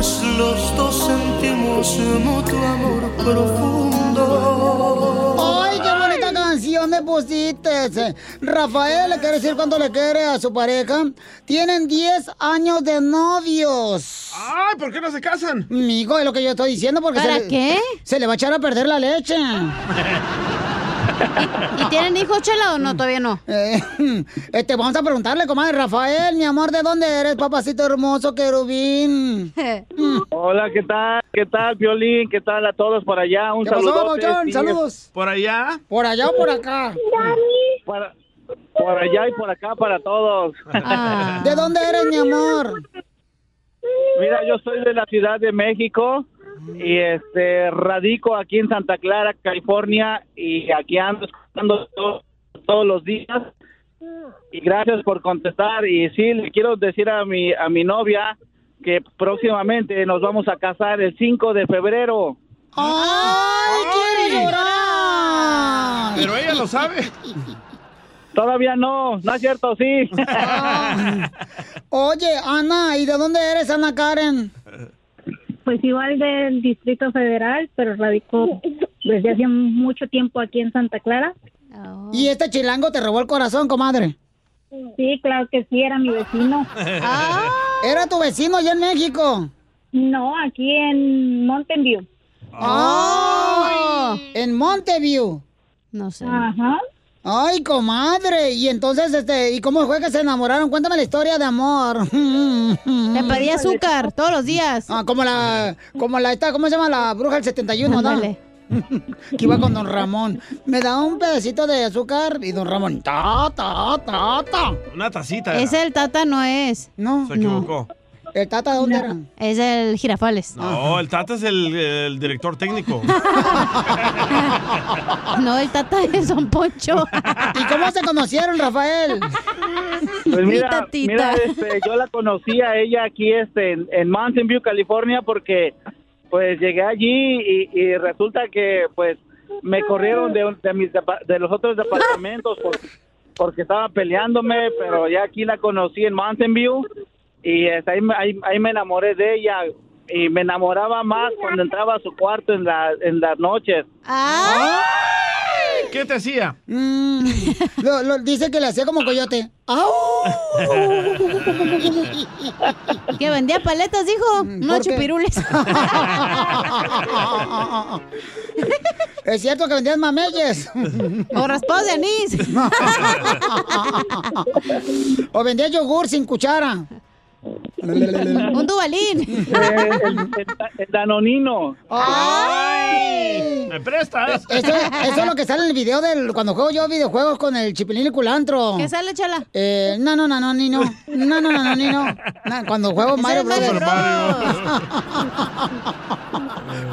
pues los dos sentimos mutuo amor profundo. Ay, qué bonita canción me pusiste. Rafael le quiere decir cuánto le quiere a su pareja. Tienen 10 años de novios. Ay, ¿por qué no se casan? Migo, es lo que yo estoy diciendo porque ¿Para se le- qué? se le va a echar a perder la leche. ¿Y tienen hijos, Chela, o no? Todavía no. Eh, este, vamos a preguntarle, comadre Rafael, mi amor, ¿de dónde eres, papacito hermoso, querubín? Hola, ¿qué tal? ¿Qué tal, Violín? ¿Qué tal a todos por allá? Un ¿Qué pasó, saludo. Saludos. ¿Por allá? ¿Por allá o por acá? Para- por allá y por acá para todos. Ah. ¿De dónde eres, mi amor? Mira, yo soy de la Ciudad de México y este radico aquí en Santa Clara, California y aquí ando escuchando to- todos los días. Y gracias por contestar y sí le quiero decir a mi a mi novia que próximamente nos vamos a casar el 5 de febrero. ¡Ay, quiero llorar! Pero ella lo sabe. Todavía no, no es cierto, sí. Oye, Ana, ¿y de dónde eres, Ana Karen? Pues igual del Distrito Federal, pero radicó desde hace mucho tiempo aquí en Santa Clara. ¿Y este chilango te robó el corazón, comadre? Sí, claro que sí, era mi vecino. Ah, ¿Era tu vecino allá en México? No, aquí en Mountain View. ¡Oh! En Monteview. No sé. Ajá. Ay, comadre. Y entonces, este, ¿y cómo fue que se enamoraron? Cuéntame la historia de amor. Le pedí azúcar todos los días. Ah, como la, como la, esta, ¿cómo se llama? La bruja del 71, ¿no? Que iba con don Ramón. Me da un pedacito de azúcar y don Ramón, ta, ta, ta, ta. Una tacita. era. Es el Tata, no es. No. Se equivocó. ¿El Tata dónde era? Es el Girafales. No, el Tata es el, el director técnico. No, el Tata es Don Poncho. ¿Y cómo se conocieron, Rafael? Pues Mi mira, tatita. mira, este, yo la conocí a ella aquí este, en, en Mountain View, California, porque pues llegué allí y, y resulta que pues me corrieron de, un- de, mis depa- de los otros departamentos por- porque estaba peleándome, pero ya aquí la conocí en Mountain View y ahí, me- ahí, ahí me enamoré de ella y me enamoraba más cuando entraba a su cuarto en, la, en las noches. ¿Qué te hacía? Mm, lo- lo- dice que le hacía como coyote. ¡Au! Que vendía paletas, dijo. ¿por No chupirules. Es cierto que vendías mameyes. O raspados de anís. o vendías yogur sin cuchara. Un dubalín. Eh, el, el- el danonino. ¡Ay! ¿Me prestas? Eso, eso es lo que sale en el video del cuando juego yo videojuegos con el chipilín y culantro. ¿Qué sale, chala? Eh, no, no, no, no, ni no. No, no, no, no, ni no. Cuando juego Mario Brothers.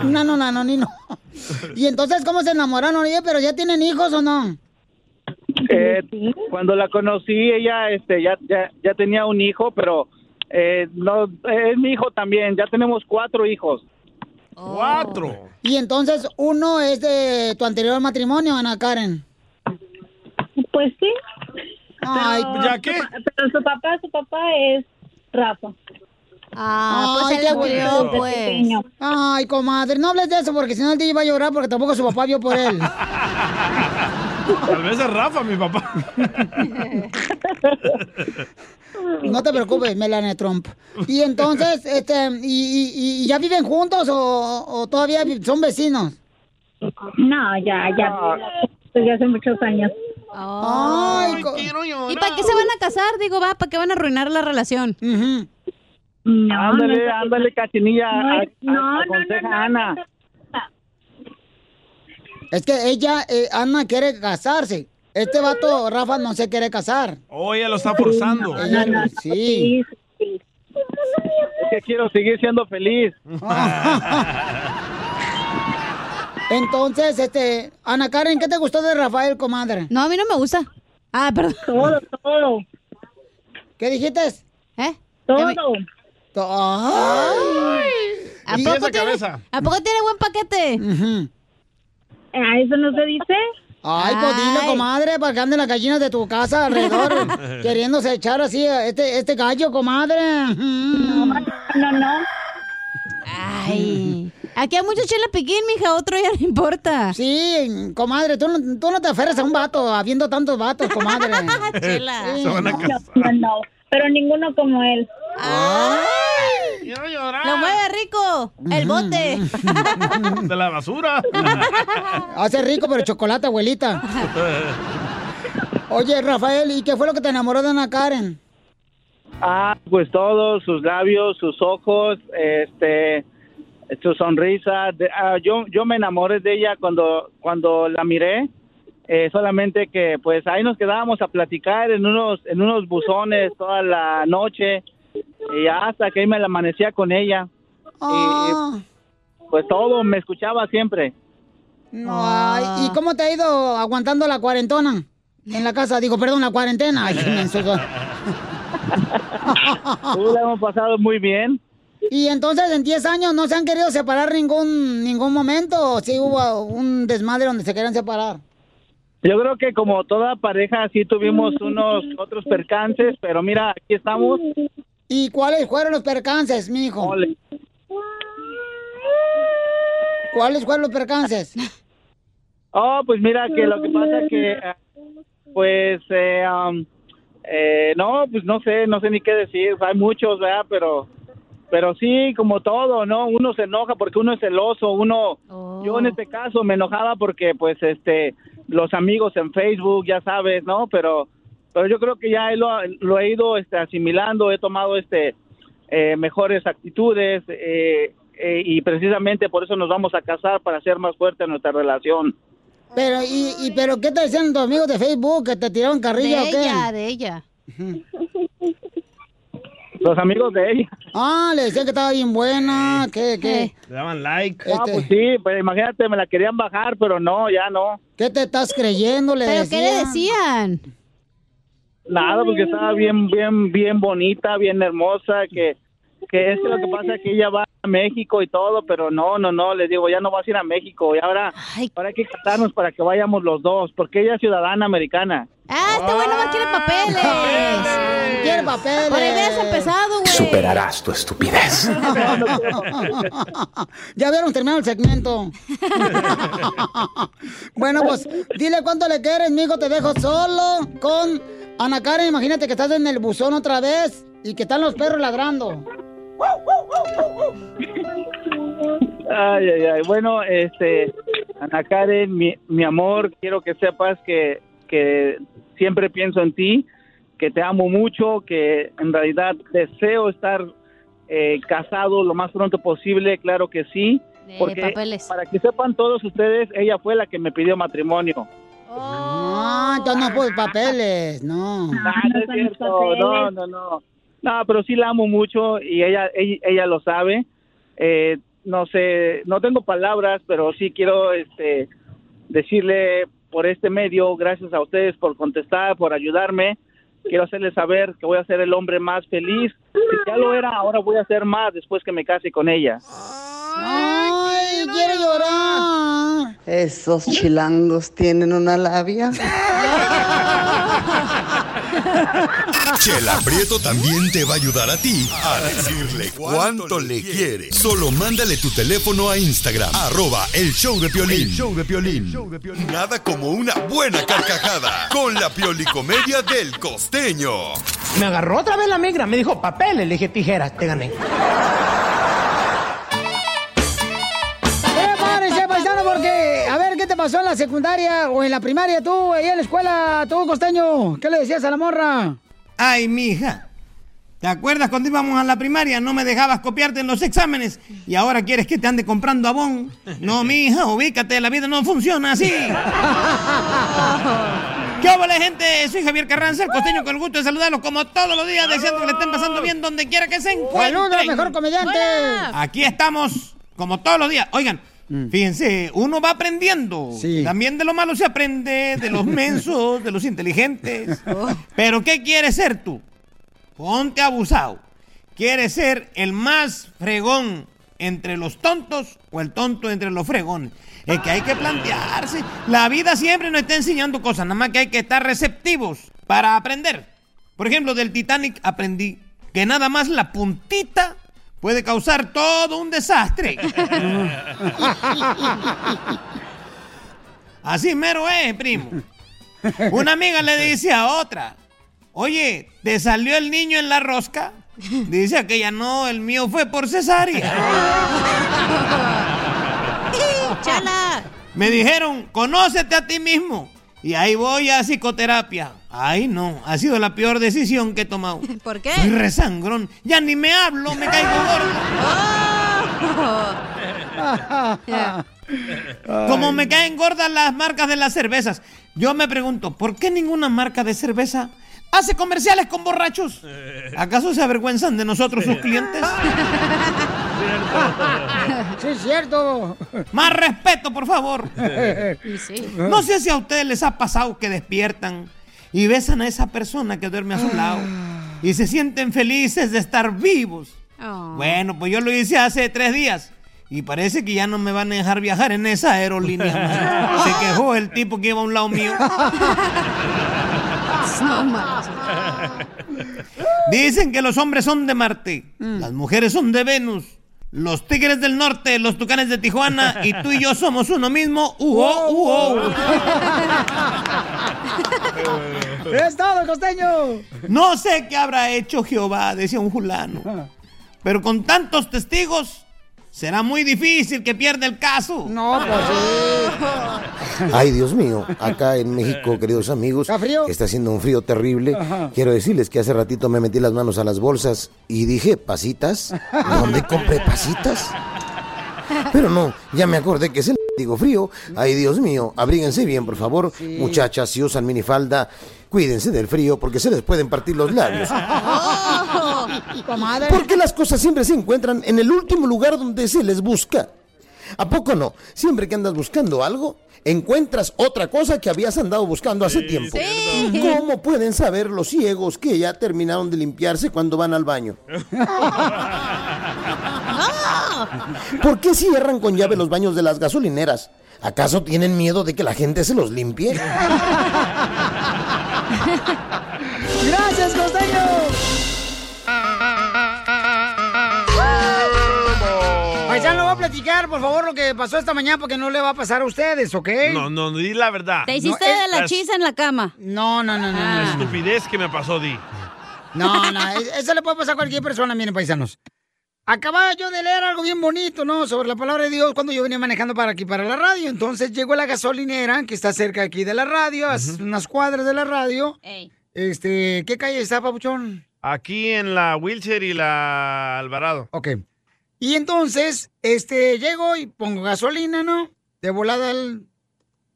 No, no, no, no, ni no. Y entonces, ¿cómo se enamoraron? Oye, pero ya tienen hijos o no? Eh, cuando la conocí, ella este, ya, ya, ya tenía un hijo, pero eh, no, es mi hijo también. Ya tenemos cuatro hijos. Cuatro. Y entonces, uno es de tu anterior matrimonio, Ana Karen. Pues sí. Ay, Pero ¿ya qué? Pero su papá, su papá es Rafa. Ah, pues Ay, él la crió, bonito. pues. Pequeño. Ay, comadre, no hables de eso porque si no el día iba a llorar porque tampoco su papá vio por él. Tal vez es Rafa, mi papá. No te preocupes, Melania Trump. Y entonces, este, ¿y, y- y ya viven juntos o, o todavía son vecinos? No, ya, ya. Desde hace muchos años. Ay, ¿Y para qué se van a casar? Digo, va, ¿para qué van a arruinar la relación? Ujú. No, ándale, no, ándale, cachinilla. No, a- a- no, no, aconseja no, no, a Ana. Es que ella, eh, Ana, quiere casarse. Este vato, Rafa, no se quiere casar. Oh, ella lo está forzando. Ella no- sí. sí. Es que quiero seguir siendo feliz. Entonces, este, Ana Karen, ¿qué te gustó de Rafael, comadre? No, a mí no me gusta. Ah, perdón. Todo, todo. ¿Qué dijiste? ¿Eh? Todo. Ay. ¿A ¿Y poco, tiene, cabeza? ¿A poco tiene buen paquete? ¿A eso no se dice? Ay, pues Ay. comadre, para que anden las gallinas de tu casa alrededor, queriéndose echar así a este, este gallo, comadre. No, no, no. Ay. Aquí hay mucho chile piquín, mija, otro ya no importa. Sí, comadre, tú no, tú no te aferres a un vato, habiendo tantos vatos, comadre. Chela. Sí. No, no, no, pero ninguno como él. Lo mueve rico. El bote. De la basura. Hace rico, pero chocolate, abuelita. Oye, Rafael, ¿y qué fue lo que te enamoró de Ana Karen? Ah, pues todo, sus labios, sus ojos, este, su sonrisa. De- ah, yo, yo me enamoré de ella cuando, cuando la miré. eh, solamente que, pues, ahí nos quedábamos a platicar en unos, en unos buzones toda la noche y hasta que ahí me la amanecía con ella. Ah. Pues todo, me escuchaba siempre. Ay, ¿Y cómo te ha ido aguantando la cuarentona? En la casa, digo, perdón, la cuarentena. Ay. Uh, la hemos pasado muy bien. Y entonces en 10 años no se han querido separar ningún ningún momento, o sí hubo un desmadre donde se querían separar. Yo creo que como toda pareja sí tuvimos unos otros percances, pero mira, aquí estamos. ¿Y cuáles fueron los percances, mijo? ¿Cuáles fueron los percances? Oh, pues mira que lo que pasa que, eh, pues, eh, um, eh, no, pues no sé, no sé ni qué decir. Hay muchos, ¿verdad? Pero, pero sí, como todo, ¿no? Uno se enoja porque uno es celoso, uno, yo en este caso me enojaba porque, pues, este, los amigos en Facebook, ya sabes, ¿no? Pero, pero yo creo que ya lo, lo he ido, este, asimilando, he tomado, este, eh, mejores actitudes, eh, eh, y precisamente por eso nos vamos a casar para hacer más fuerte nuestra relación. Pero, ¿y, y pero qué te decían tus amigos de Facebook? ¿Que te tiraron carrilla De o qué? ella, de ella. Los amigos de ella. Ah, le decían que estaba bien buena, que, que... Le daban like. Ah, pues sí, pues imagínate, me la querían bajar, pero no, ya no. ¿Qué te estás creyendo? Le ¿Pero qué le decían? decían? Nada, porque estaba bien, bien, bien bonita, bien hermosa, que, que es que lo que pasa es que ella va a México y todo, pero no, no, no, les digo, ya no vas a ir a México y ahora, ahora hay que casarnos para que vayamos los dos, porque ella es ciudadana americana. Ah, este güey nomás quiere papeles. Quiere papeles. Por ahí empezado, güey. Superarás tu estupidez. ya vieron terminado el segmento. bueno, pues dile cuánto le quieres, mijo. Te dejo solo con Ana Karen. Imagínate que estás en el buzón otra vez y que están los perros ladrando. Ay, ay, ay. Bueno, este, Ana Karen, mi, mi amor, quiero que sepas que, que siempre pienso en ti, que te amo mucho, que en realidad deseo estar eh, casado lo más pronto posible, claro que sí. Eh, Porque papeles. para que sepan todos ustedes, ella fue la que me pidió matrimonio. Ah, entonces no pues papeles, no. No es cierto, no, no, no. No, pero sí la amo mucho y ella, ella, ella lo sabe. Eh, no sé, no tengo palabras, pero sí quiero este, decirle por este medio, gracias a ustedes por contestar, por ayudarme. Quiero hacerles saber que voy a ser el hombre más feliz. Si ya lo era, ahora voy a ser más después que me case con ella. Quiero llorar. Esos chilangos tienen una labia. Chela Prieto también te va a ayudar a ti a decirle cuánto le quiere. Solo mándale tu teléfono a Instagram, arroba el show de Piolín. El show de Piolín. Nada como una buena carcajada con la piolicomedia del costeño. Me agarró otra vez la migra, me dijo papeles, le dije tijeras, te gané. Te pasó en la secundaria o en la primaria tú, ahí en la escuela, tú, costeño. ¿Qué le decías a la morra? Ay, mija. ¿Te acuerdas cuando íbamos a la primaria? No me dejabas copiarte en los exámenes y ahora quieres que te ande comprando abón. No, mija, ubícate, la vida no funciona así. ¿Qué hola, gente? Soy Javier Carranza, el costeño, con el gusto de saludarlos como todos los días, deseando que le estén pasando bien donde quiera que se encuentren. ¡Saludos, mejor comediante! Aquí estamos, como todos los días. Oigan, Fíjense, uno va aprendiendo. También de lo malo se aprende, de los mensos, de los inteligentes. Pero ¿qué quieres ser tú? Ponte abusado. ¿Quieres ser el más fregón entre los tontos o el tonto entre los fregones? Es que hay que plantearse. La vida siempre nos está enseñando cosas, nada más que hay que estar receptivos para aprender. Por ejemplo, del Titanic aprendí que nada más la puntita puede causar todo un desastre. Así mero es, primo. Una amiga le dice a otra, oye, ¿te salió el niño en la rosca? Dice aquella, no, el mío fue por cesárea. ¡Chala! Me dijeron, conócete a ti mismo. Y ahí voy a psicoterapia. Ay, no, ha sido la peor decisión que he tomado. ¿Por qué? Soy resangrón. Ya ni me hablo, me caigo gordo. Como me caen gordas las marcas de las cervezas. Yo me pregunto, ¿por qué ninguna marca de cerveza hace comerciales con borrachos? ¿Acaso se avergüenzan de nosotros sus clientes? Sí, es cierto. Más respeto, por favor. No sé si a ustedes les ha pasado que despiertan y besan a esa persona que duerme a su lado y se sienten felices de estar vivos. Bueno, pues yo lo hice hace tres días y parece que ya no me van a dejar viajar en esa aerolínea. Se quejó el tipo que iba a un lado mío. Dicen que los hombres son de Marte, las mujeres son de Venus, los tigres del norte, los tucanes de Tijuana y tú y yo somos uno mismo. ¡Uho, uho! ¡Es todo, costeño! No sé qué habrá hecho Jehová, decía un fulano. Pero con tantos testigos, será muy difícil que pierda el caso. No, pues sí. Ay, Dios mío, acá en México, queridos amigos, está haciendo un frío terrible. Ajá. Quiero decirles que hace ratito me metí las manos a las bolsas y dije, ¿pasitas? ¿Dónde compré pasitas? Pero no, ya me acordé que es el digo frío. Ay, Dios mío, abríguense bien, por favor. Muchachas, si usan minifalda, cuídense del frío porque se les pueden partir los labios. Comadre. Porque las cosas siempre se encuentran en el último lugar donde se les busca. ¿A poco no? Siempre que andas buscando algo, encuentras otra cosa que habías andado buscando hace tiempo. Sí. ¿Cómo pueden saber los ciegos que ya terminaron de limpiarse cuando van al baño? ¿Por qué cierran con llave los baños de las gasolineras? ¿Acaso tienen miedo de que la gente se los limpie? ¡Gracias, costeño! Paisano, va a platicar, por favor, lo que pasó esta mañana porque no le va a pasar a ustedes, ¿ok? No, no, di la verdad. Te hiciste No, es- de la chisa en la cama. No, no, no, no. La no. estupidez que me pasó, Di. No, no, es- eso le puede pasar a cualquier persona, miren, paisanos. Acababa yo de leer algo bien bonito, ¿no? Sobre la palabra de Dios cuando yo venía manejando para aquí, para la radio. Entonces llegó la gasolinera, que está cerca aquí de la radio, a unas cuadras de la radio. Este, ¿qué calle está, papuchón? Aquí en la Wheelchair y la Alvarado. Ok. Y entonces, este, llego y pongo gasolina, ¿no? De volada al-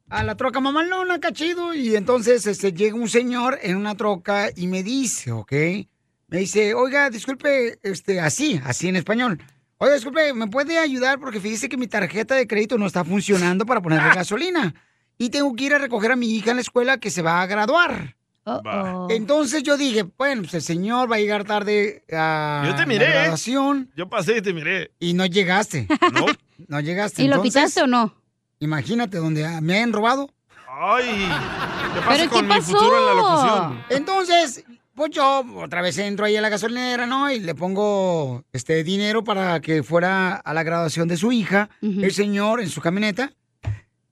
a la troca mamalona, cachido. Y entonces, este, llega un señor en una troca y me dice, ¿ok? Me dice, oiga, disculpe, este, así, así en español. Oiga, disculpe, ¿me puede ayudar? Porque fíjese que mi tarjeta de crédito no está funcionando para ponerle gasolina. Y tengo que ir a recoger a mi hija en la escuela que se va a graduar. Entonces yo dije, bueno, pues el señor va a llegar tarde a Yo te la miré, ¿eh? graduación. Yo pasé y te miré. Y no llegaste. No. No llegaste. ¿Y lo quitaste o no? Imagínate donde ah, me han robado. Ay, ¿qué pasa ¿Pero con qué mi futuro en la locución? Entonces, pues yo otra vez entro ahí a la gasolinera, ¿no? Y le pongo este dinero para que fuera a la graduación de su hija, el señor en su camioneta.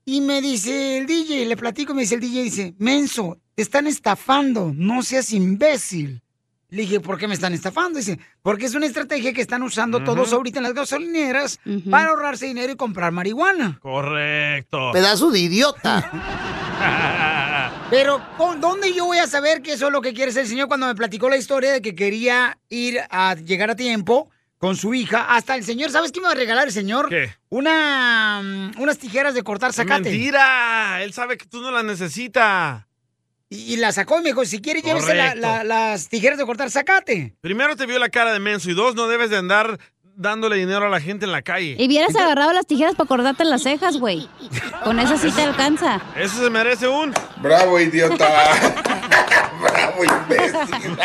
Y me dice el DJ, le platico, me dice el DJ, dice, Menso, te están estafando, no seas imbécil. Le dije, ¿por qué me están estafando? Dice, porque es una estrategia que están usando todos ahorita en las gasolineras para ahorrarse dinero y comprar marihuana. Correcto. Pedazo de idiota. Pero, ¿con- ¿dónde yo voy a saber que eso es lo que quiere ser el señor cuando me platicó la historia de que quería ir a llegar a tiempo con su hija? Hasta el señor, ¿sabes qué me va a regalar el señor? ¿Qué? Una, mm, unas tijeras de cortar zacate. Mentira. Él sabe que tú no la necesitas. Y, y la sacó y me dijo, si quiere llévese la- las tijeras de cortar zacate. Primero te vio la cara de menso y dos, no debes de andar dándole dinero a la gente en la calle. Y hubieras agarrado las tijeras para cortarte las cejas, güey. Con eso sí te alcanza. Eso se merece un... Bravo, idiota. Bravo, imbécil.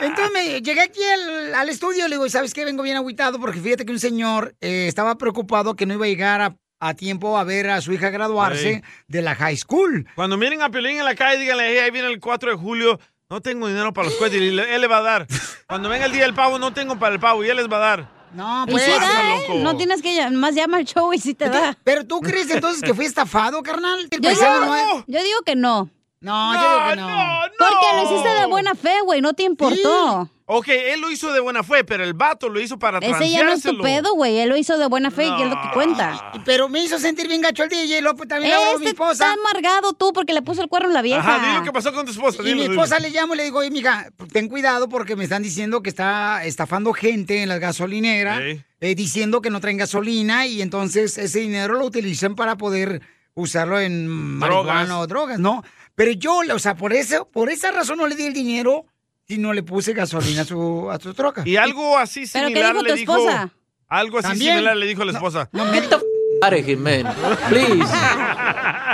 Entonces me llegué aquí al, al estudio y le digo, ¿sabes qué? Vengo bien agüitado porque fíjate que un señor eh, estaba preocupado que no iba a llegar a, a tiempo a ver a su hija graduarse Sí. de la high school. Cuando miren a Piolín en la calle, díganle, "Hey, ahí viene el 4 de julio, no tengo dinero para los cohetes, y él le va a dar. Cuando venga el día del pavo, no tengo para el pavo, y él les va a dar. No, pues. sí da, Pasa, ¿eh? loco. No tienes que llamar, más llama al show y sí te da. Pero tú crees entonces que fui estafado, carnal. Yo paisano digo, no es- yo digo que no. No, yo digo que no. Porque lo hiciste de buena fe, güey, no te importó. Ok, él lo hizo de buena fe, pero el vato lo hizo para Ese ya no es tu pedo, güey. Él lo hizo de buena fe y es lo que cuenta. Pero me hizo sentir bien gacho el DJ, López también hablo a mi Este esposa. está amargado tú porque le puso el cuerno a la vieja. Ajá, que pasó con tu esposa. Y mi esposa le llamo y le digo, oye, mija, ten cuidado porque me están diciendo que está estafando gente en las gasolineras, eh, diciendo que no traen gasolina y entonces ese dinero lo utilizan para poder usarlo en marihuana o drogas, ¿no? Pero yo, o sea, por eso, por esa razón no le di el dinero y no le puse gasolina a su, a su troca. Y algo así ¿Pero similar qué dijo le tu dijo... esposa? Algo así ¿También? similar le dijo a la esposa. No, me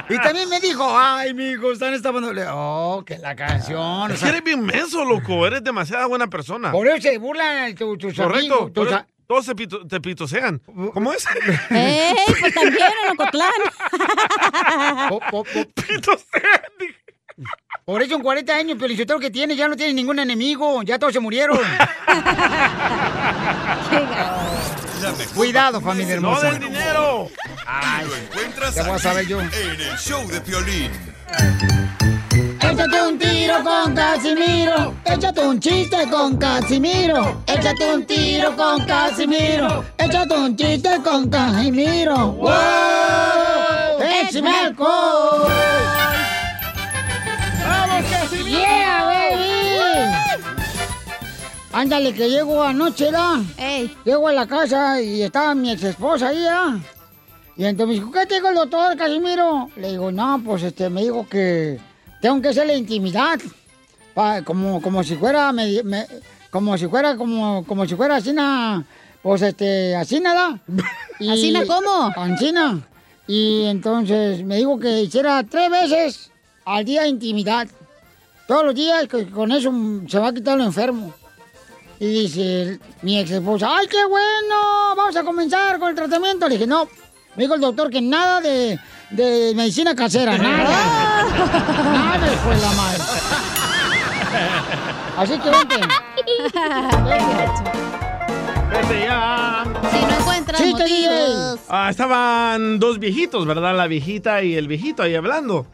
Y también me dijo, ay, mijo, están estafando. Le- Oh, que la canción. o Es que eres bien menso, loco. Eres demasiada buena persona. por eso se burlan tu- tus Correcto. amigos. tus todos se pito- te pitosean. ¿Cómo es? ¡Ey! Pues también en Ocotlán. Por eso en 40 años, pero que tiene ya no tiene ningún enemigo, ya todos se murieron. Cuidado, familia hermosa. No del dinero. Ay, lo encuentras ya voy a saber yo. en el show de Piolín. Échate un tiro con Casimiro. Échate un chiste con Casimiro. Échate un tiro con Casimiro. Échate un chiste con Casimiro. ¡Wow! ¡Échame alcohol! ¡Vamos, Casimiro! ¡Yeah, baby! Ándale, que llego anoche, ¿da? Llego a la casa y estaba mi ex esposa ahí, ¿da? Y entonces me dijo, ¿qué te dijo el doctor, Casimiro? Le digo, no, pues este, me dijo que tengo que hacerle intimidad. pa- como, como si fuera, me- me- como si fuera, como, como si fuera así, na- pues este, así nada. ¿Asina cómo? Ancina. Y entonces me dijo que hiciera tres veces al día intimidad. Todos los días, que con eso se va a quitar lo enfermo. Y dice mi ex esposa, ¡ay, qué bueno! Vamos a comenzar con el tratamiento. Le dije, no. Me dijo el doctor que nada de, de medicina casera, nada. nada, de la madre. Así que vente. Vete ya. Si no encuentras Chiste, motivos. Ah, estaban dos viejitos, ¿verdad? La viejita y el viejito ahí hablando.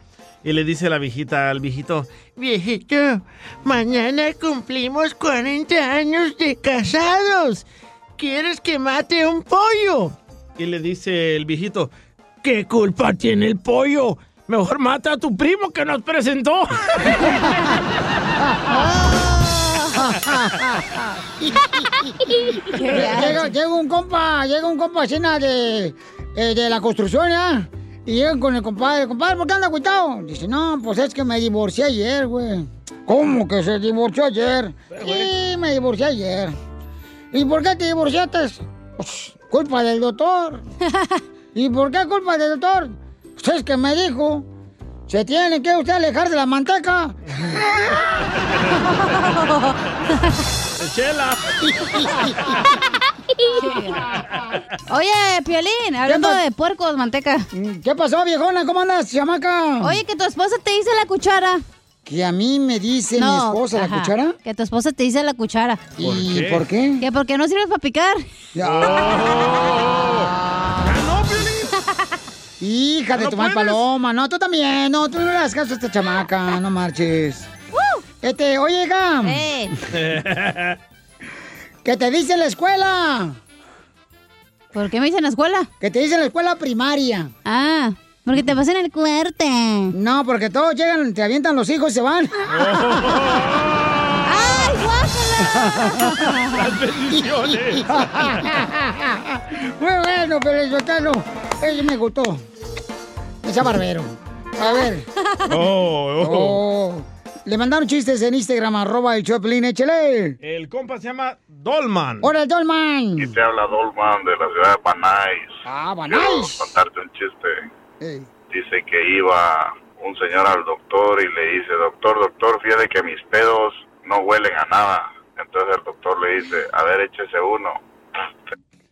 Y le dice la viejita al viejito, Viejito, mañana cumplimos 40 años de casados. ¿Quieres que mate un pollo? y le dice el viejito, ¿Qué culpa tiene el pollo? Mejor mata a tu primo que nos presentó. llega, llega un compa, llega un compa cena de, eh, de la construcción, ¿ya? Y llegan con el compadre, compadre, ¿por qué anda cuitado? Dice, no, pues es que me divorcié ayer, güey. ¿Cómo que se divorció ayer? Sí, me divorcié ayer. ¿Y por qué te divorciaste? Pues, culpa del doctor. ¿Y por qué culpa del doctor? Pues es que me dijo, se tiene que usted alejar de la manteca. Chela. Oye, Piolín, hablando de puercos, manteca. ¿Qué pasó, viejona? ¿Cómo andas, chamaca? Oye, que tu esposa te dice la cuchara. Que a mí me dice mi esposa la cuchara. Que tu esposa te dice la cuchara. ¿Y por qué? Que porque no sirve para picar. Hija de ¿No tu mal paloma. No, tú también. No, tú no le das caso a esta chamaca. No marches. Este, oye, hija. ¿Qué te dice la escuela? ¿Por qué me dice en la escuela? Que te dice en la escuela primaria. Ah, porque te vas en el cuerte. No, porque todos llegan, te avientan los hijos y se van. Las bendiciones. Muy bueno, pero el sotano, ese me gustó. Esa barbero. A ver. Oh, Oh. le mandaron chistes en Instagram, arroba el Choplin, échale. El compa se llama Dolman. ¡Hola, Dolman! Y te habla Dolman de la ciudad de Banais. Ah, Quiero Banais. contarte un chiste. Dice que iba un señor al doctor y le dice, doctor, doctor, fíjate que mis pedos no huelen a nada. Entonces el doctor le dice, a ver, échese uno.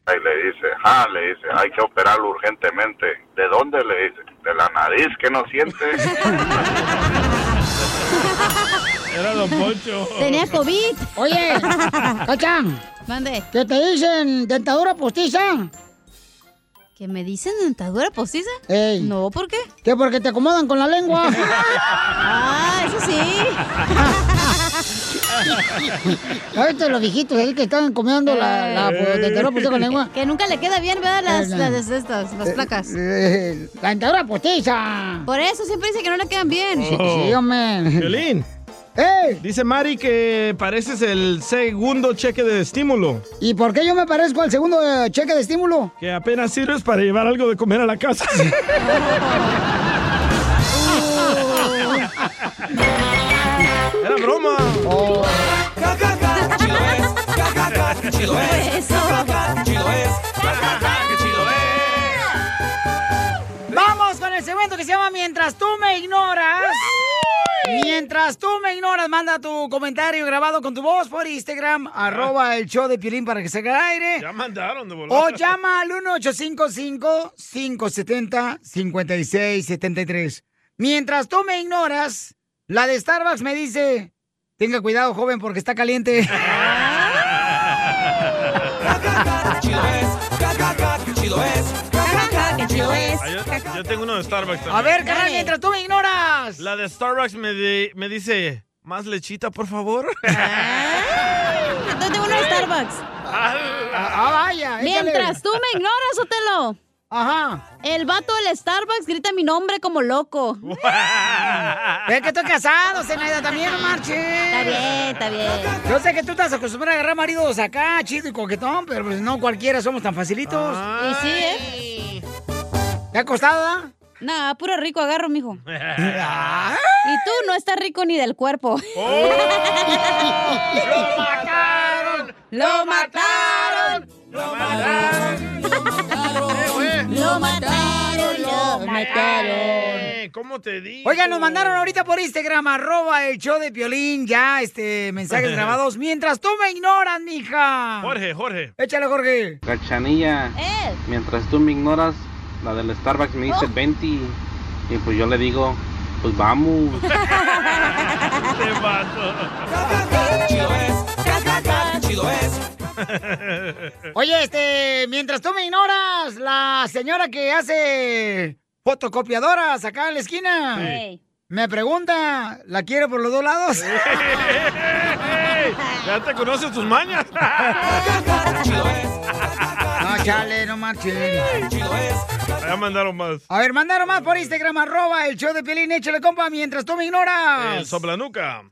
Y le dice, ah, le dice, hay que operarlo urgentemente. ¿De dónde? Le dice, de la nariz que no siente. Era Don Poncho. Tenía COVID. Oye, Cachán. Mande. ¿Qué te dicen dentadura postiza? ¿Que me dicen dentadura postiza? Ey. No, ¿por qué? Que porque te acomodan con la lengua. ah, eso sí. Ahorita los viejitos ahí que están comiendo la, la pues, dentadura postiza con lengua. Que nunca le queda bien, ¿verdad? Las, Eh, las, estas, las placas. Eh, la dentadura postiza. Por eso siempre dice que no le quedan bien. Sí, sí, hombre. Violín. Dice Mari que pareces el segundo cheque de estímulo. ¿Y por qué yo me parezco al segundo eh, cheque de estímulo? Que apenas sirves para llevar algo de comer a la casa. Era broma. chido es. Chido es. Vamos con el segmento que se llama Mientras tú me ignoras. Mientras tú me ignoras, manda tu comentario grabado con tu voz por Instagram, arroba el show de Piolín para que se haga aire. Ya mandaron de volada. O llama al 1855-570-5673. Mientras tú me ignoras, la de Starbucks me dice, tenga cuidado, joven, porque está caliente. Chido es. Chido es. Chido es. Ah, yo, tengo uno de Starbucks también. A ver, carnal, mientras tú me ignoras. La de Starbucks me, me dice, ¿más lechita, por favor? Yo tengo uno de Starbucks. Ah, vaya. Mientras tú me ignoras, Otelo. Ajá. El vato del Starbucks grita mi nombre como loco. Es que estoy casado, Zenaida, también no marches. Está bien, está bien. Yo sé que tú estás acostumbrado a agarrar maridos acá, chido y coquetón, pero pues no cualquiera somos tan facilitos. Y sí, ¿eh? ¿Te ha costado, ah? Nah, puro rico agarro, mijo. Y tú no estás rico ni del cuerpo. ¡Lo mataron! ¡Lo mataron! ¡Lo mataron! ¡Lo Eh, ¿Cómo te digo? Oigan, nos mandaron ahorita por Instagram, arroba el show de Piolín, ya, este, mensajes grabados. Mientras tú me ignoras, mija. Jorge, Jorge. Échale, Jorge. Cachanilla, mientras tú me ignoras, la del Starbucks me dice 20 y pues yo le digo, pues vamos. Chido es. Chido es. Oye, este, mientras tú me ignoras, la señora que hace fotocopiadoras acá en la esquina. Me pregunta, ¿la quiere por los dos lados? Ya te conocen tus mañas. No, chale, no marches. Ya mandaron más. A ver, mandaron más por Instagram, arroba el show de Piolín, échale compa, mientras tú me ignoras. El soplanuca.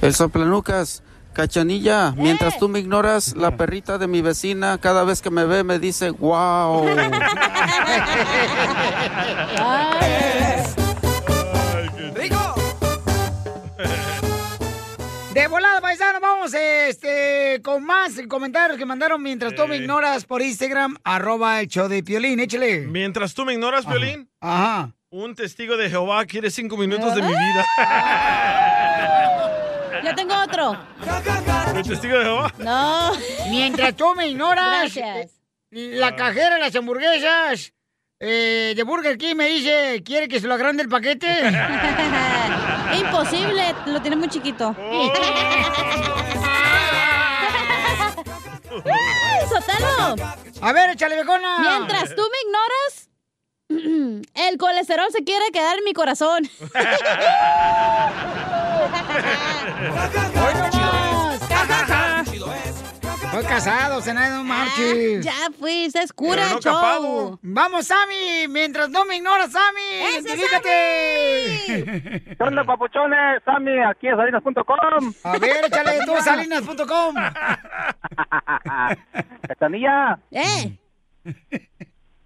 El soplanucas, cachanilla, mientras tú me ignoras, la perrita de mi vecina cada vez que me ve me dice, wow. ¡Rico! De volada, paisano, vamos este, con más comentarios que mandaron mientras tú me ignoras por Instagram, arroba el show de Piolín, échale. Mientras tú me ignoras, Violín, Ajá. un testigo de Jehová quiere cinco minutos de mi vida. Yo tengo otro. ¿El testigo de Jehová? No. Mientras tú me ignoras, Gracias. eh, la cajera de las hamburguesas eh, de Burger King me dice, ¿quiere que se lo agrande el paquete? Imposible, lo tiene muy chiquito. ¡Ay, Sotelo! A ver, échale becona. Mientras tú me ignoras, el colesterol se quiere quedar en mi corazón. Estoy casado, Zenaida, no marches. ya fuiste, es cura, no show. capado. Vamos, Sammy, mientras no me ignoras, Sammy. ¡Ese ¡Identifícate! ¿Qué onda, papuchones? Sammy, aquí en salinas.com. A ver, échale tú, salinas.com. Cachanilla, ¡Eh!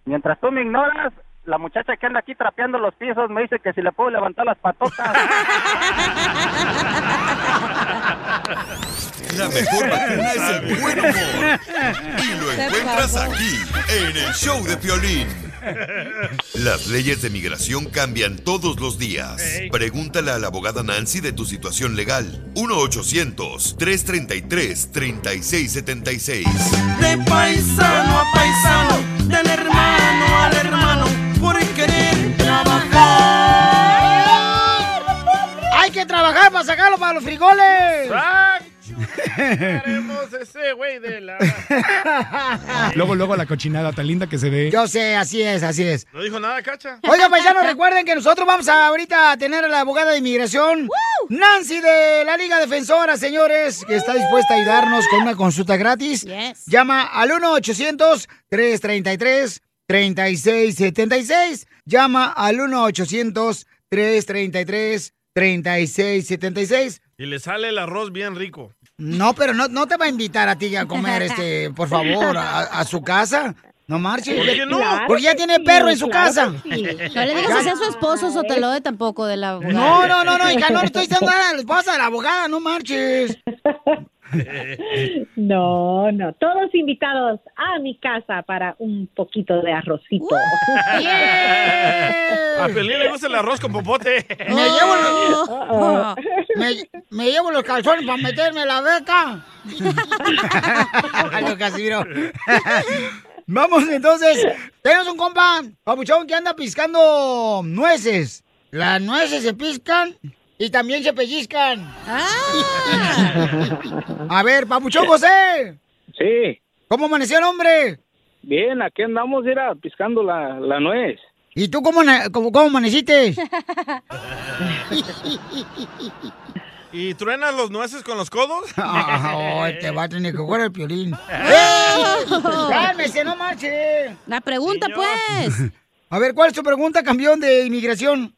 mientras tú me ignoras, la muchacha que anda aquí trapeando los pisos me dice que si le puedo levantar las patotas. La mejor vacuna es el buen humor. Y lo encuentras aquí, en el show de Piolín. Las leyes de migración cambian todos los días. Pregúntale a la abogada Nancy de tu situación legal. 1-800-333-3676. De paisano a paisano, del hermano al hermano, para sacarlo para los frijoles! Queremos ese güey de la... Luego, luego la cochinada tan linda que se ve. Yo sé, así es, así es. No dijo nada, cacha. Oigan, paisanos, recuerden que nosotros vamos a ahorita a tener a la abogada de inmigración, Nancy de la Liga Defensora, señores, que está dispuesta a ayudarnos con una consulta gratis. Llama al 1-800-333-3676. Llama al 1-800-333-3676. Y le sale el arroz bien rico. No, pero no, no te va a invitar a ti a comer, este, por favor, a, a su casa. No marches. ¿Por qué no? Porque ya tiene perro en su casa. No le digas así a su esposo, Sotelode, tampoco de la No, no, no, no, hija, no le estoy diciendo nada a la esposa de la abogada, no marches. No, no, todos invitados a mi casa para un poquito de arrocito. A Pelín le gusta el arroz con popote. Me llevo los, me, me llevo los calzones para meterme la beca. Lo Casimiro. Vamos entonces, tenemos un compa, papuchón, que anda piscando nueces. Las nueces se piscan y también se pellizcan. A ver, papuchón José. Sí. ¿Cómo amaneció el hombre? Bien, aquí andamos, era piscando la, la nuez. ¿Y tú cómo, cómo, cómo amaneciste? ¿Y truenas los nueces con los codos? Ah, te va a tener que jugar el piolín. ¡Eh! ¡Cálmese, no marche! La pregunta, pues. A ver, ¿cuál es tu pregunta, campeón de inmigración?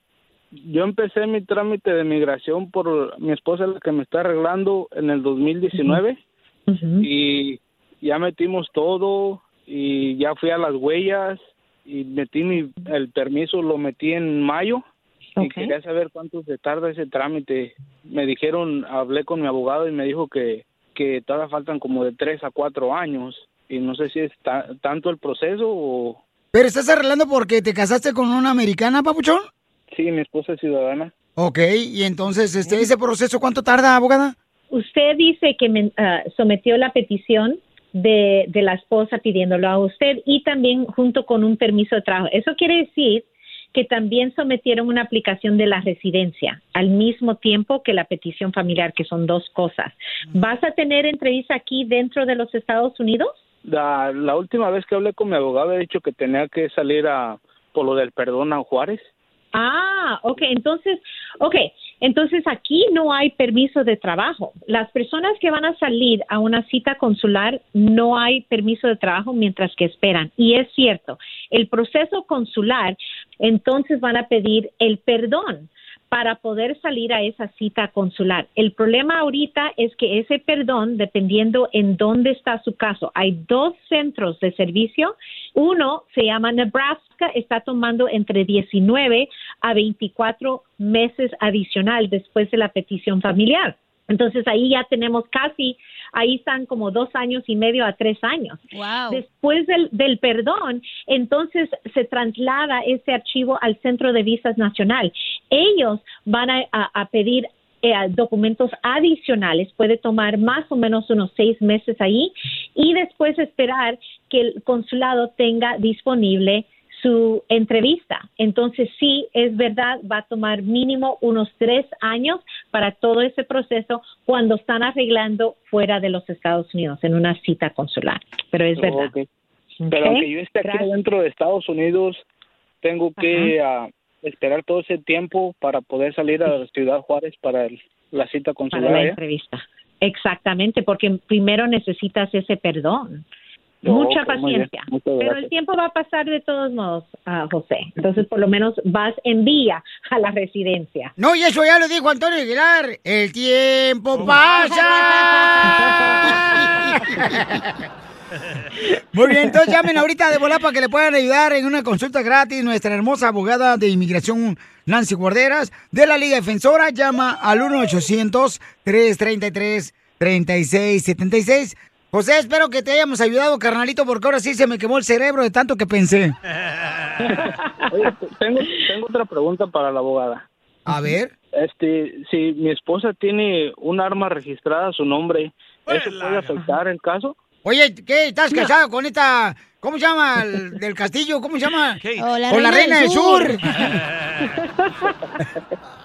Yo empecé mi trámite de migración por mi esposa, la que me está arreglando en el 2019. Y ya metimos todo y ya fui a las huellas y metí mi, el permiso, lo metí en mayo. Y quería saber cuánto se tarda ese trámite. Me dijeron, hablé con mi abogado y me dijo que, que todavía faltan como de tres a cuatro años. Y no sé si es ta- tanto el proceso o... ¿Pero estás arreglando porque te casaste con una americana, papuchón? Sí, mi esposa es ciudadana. Ok, y entonces, este, ¿ese proceso cuánto tarda, abogada? Usted dice que me, ah, sometió la petición de, de la esposa pidiéndolo a usted y también junto con un permiso de trabajo. Eso quiere decir que también sometieron una aplicación de la residencia al mismo tiempo que la petición familiar, que son dos cosas. ¿Vas a tener entrevista aquí dentro de los Estados Unidos? La, la última vez que hablé con mi abogado he dicho que tenía que salir a por lo del perdón a Juárez. Ah, ok, entonces, ok, entonces aquí no hay permiso de trabajo. Las personas que van a salir a una cita consular no hay permiso de trabajo mientras que esperan. Y es cierto, el proceso consular, entonces van a pedir el perdón para poder salir a esa cita consular. El problema ahorita es que ese perdón, dependiendo en dónde está su caso, hay dos centros de servicio. Uno se llama Nebraska, está tomando entre 19 a 24 meses adicional después de la petición familiar. Entonces ahí ya tenemos casi, ahí están como dos años y medio a tres años. Después del, del perdón, entonces se traslada ese archivo al Centro de Visas Nacional. Ellos van a, a- a pedir eh, documentos adicionales, puede tomar más o menos unos seis meses ahí y después esperar que el consulado tenga disponible su entrevista. Entonces, sí, es verdad, va a tomar mínimo unos tres años para todo ese proceso cuando están arreglando fuera de los Estados Unidos en una cita consular. Pero es verdad. Pero aunque yo esté aquí gracias. dentro de Estados Unidos, tengo que ah, esperar todo ese tiempo para poder salir a Ciudad Juárez para el- la cita Para consular. la allá. entrevista. Exactamente, porque primero necesitas ese perdón. No, Mucha paciencia. Pero el tiempo va a pasar de todos modos, ah, José. Entonces, por lo menos vas en vía a la residencia. No, y eso ya lo dijo Antonio Aguilar. El tiempo pasa. Muy bien, entonces llamen ahorita de volar para que le puedan ayudar en una consulta gratis. Nuestra hermosa abogada de inmigración, Nancy Guarderas, de la Liga Defensora, llama al 1-800-333-3676. 3676. José, espero que te hayamos ayudado, carnalito, porque ahora sí se me quemó el cerebro de tanto que pensé. Oye, tengo, tengo otra pregunta para la abogada. A ver. Este, si mi esposa tiene un arma registrada a su nombre, ¿eso puede afectar el caso? Oye, ¿qué? ¿Estás casado con esta... ¿Cómo se llama? el del castillo? ¿Cómo se llama? La con la reina reina del del sur.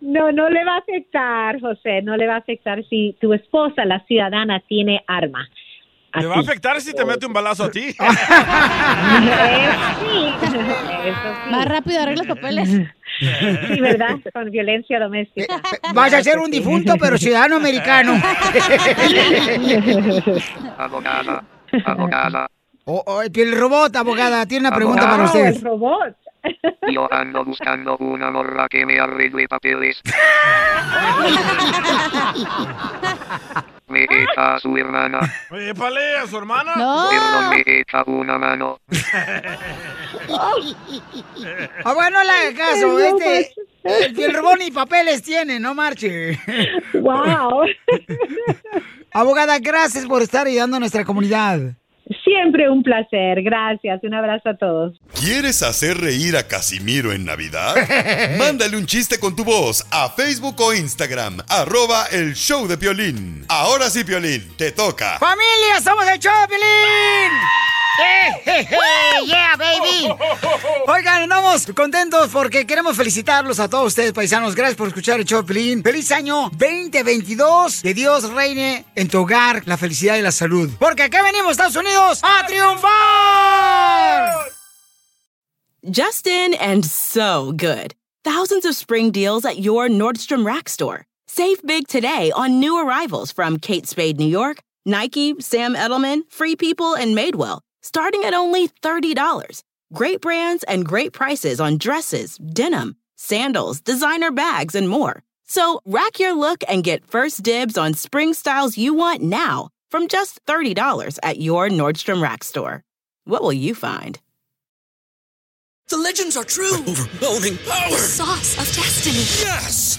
No, no le va a afectar, José, no le va a afectar si tu esposa, la ciudadana, tiene arma. ¿Te va a afectar si te mete un balazo a ti? Más rápido arregla los papeles. Sí, ¿verdad? Con violencia doméstica. Vas a ser un difunto, pero ciudadano americano. Abogada, abogada. Oh, oh, el robot, abogada, tiene una pregunta para Wow, usted. el robot. Yo ando buscando una morra que me arregle papeles. Me echa a su hermana. Oye, pale, a su hermana. Perdón, me echa una mano. Ah, bueno, no le haga caso, este... El fiel robot ni papeles tiene, no marche. Wow. Abogada, gracias por estar ayudando a nuestra comunidad. Siempre un placer. Gracias. Un abrazo a todos. ¿Quieres hacer reír a Casimiro en Navidad? Mándale un chiste con tu voz a Facebook o Instagram, arroba el show de Piolín. Ahora sí, Piolín, te toca. ¡Familia, somos el Choplin! ¡Eh, ¡Yeah, baby! Oigan, andamos contentos porque queremos felicitarlos a todos ustedes, paisanos. Gracias por escuchar el Choplin. ¡Feliz año 2022! Que Dios reine en tu hogar la felicidad y la salud. Porque acá venimos, Estados Unidos, a triunfar. Just in and so good. Thousands of spring deals at your Nordstrom Rack store. Save big today on new arrivals from Kate Spade New York, Nike, Sam Edelman, Free People, and Madewell, starting at only $30. Great brands and great prices on dresses, denim, sandals, designer bags, and more. So rack your look and get first dibs on spring styles you want now from just $30 at your Nordstrom Rack store. What will you find? The legends are true. overwhelming power! The sauce of destiny. Yes!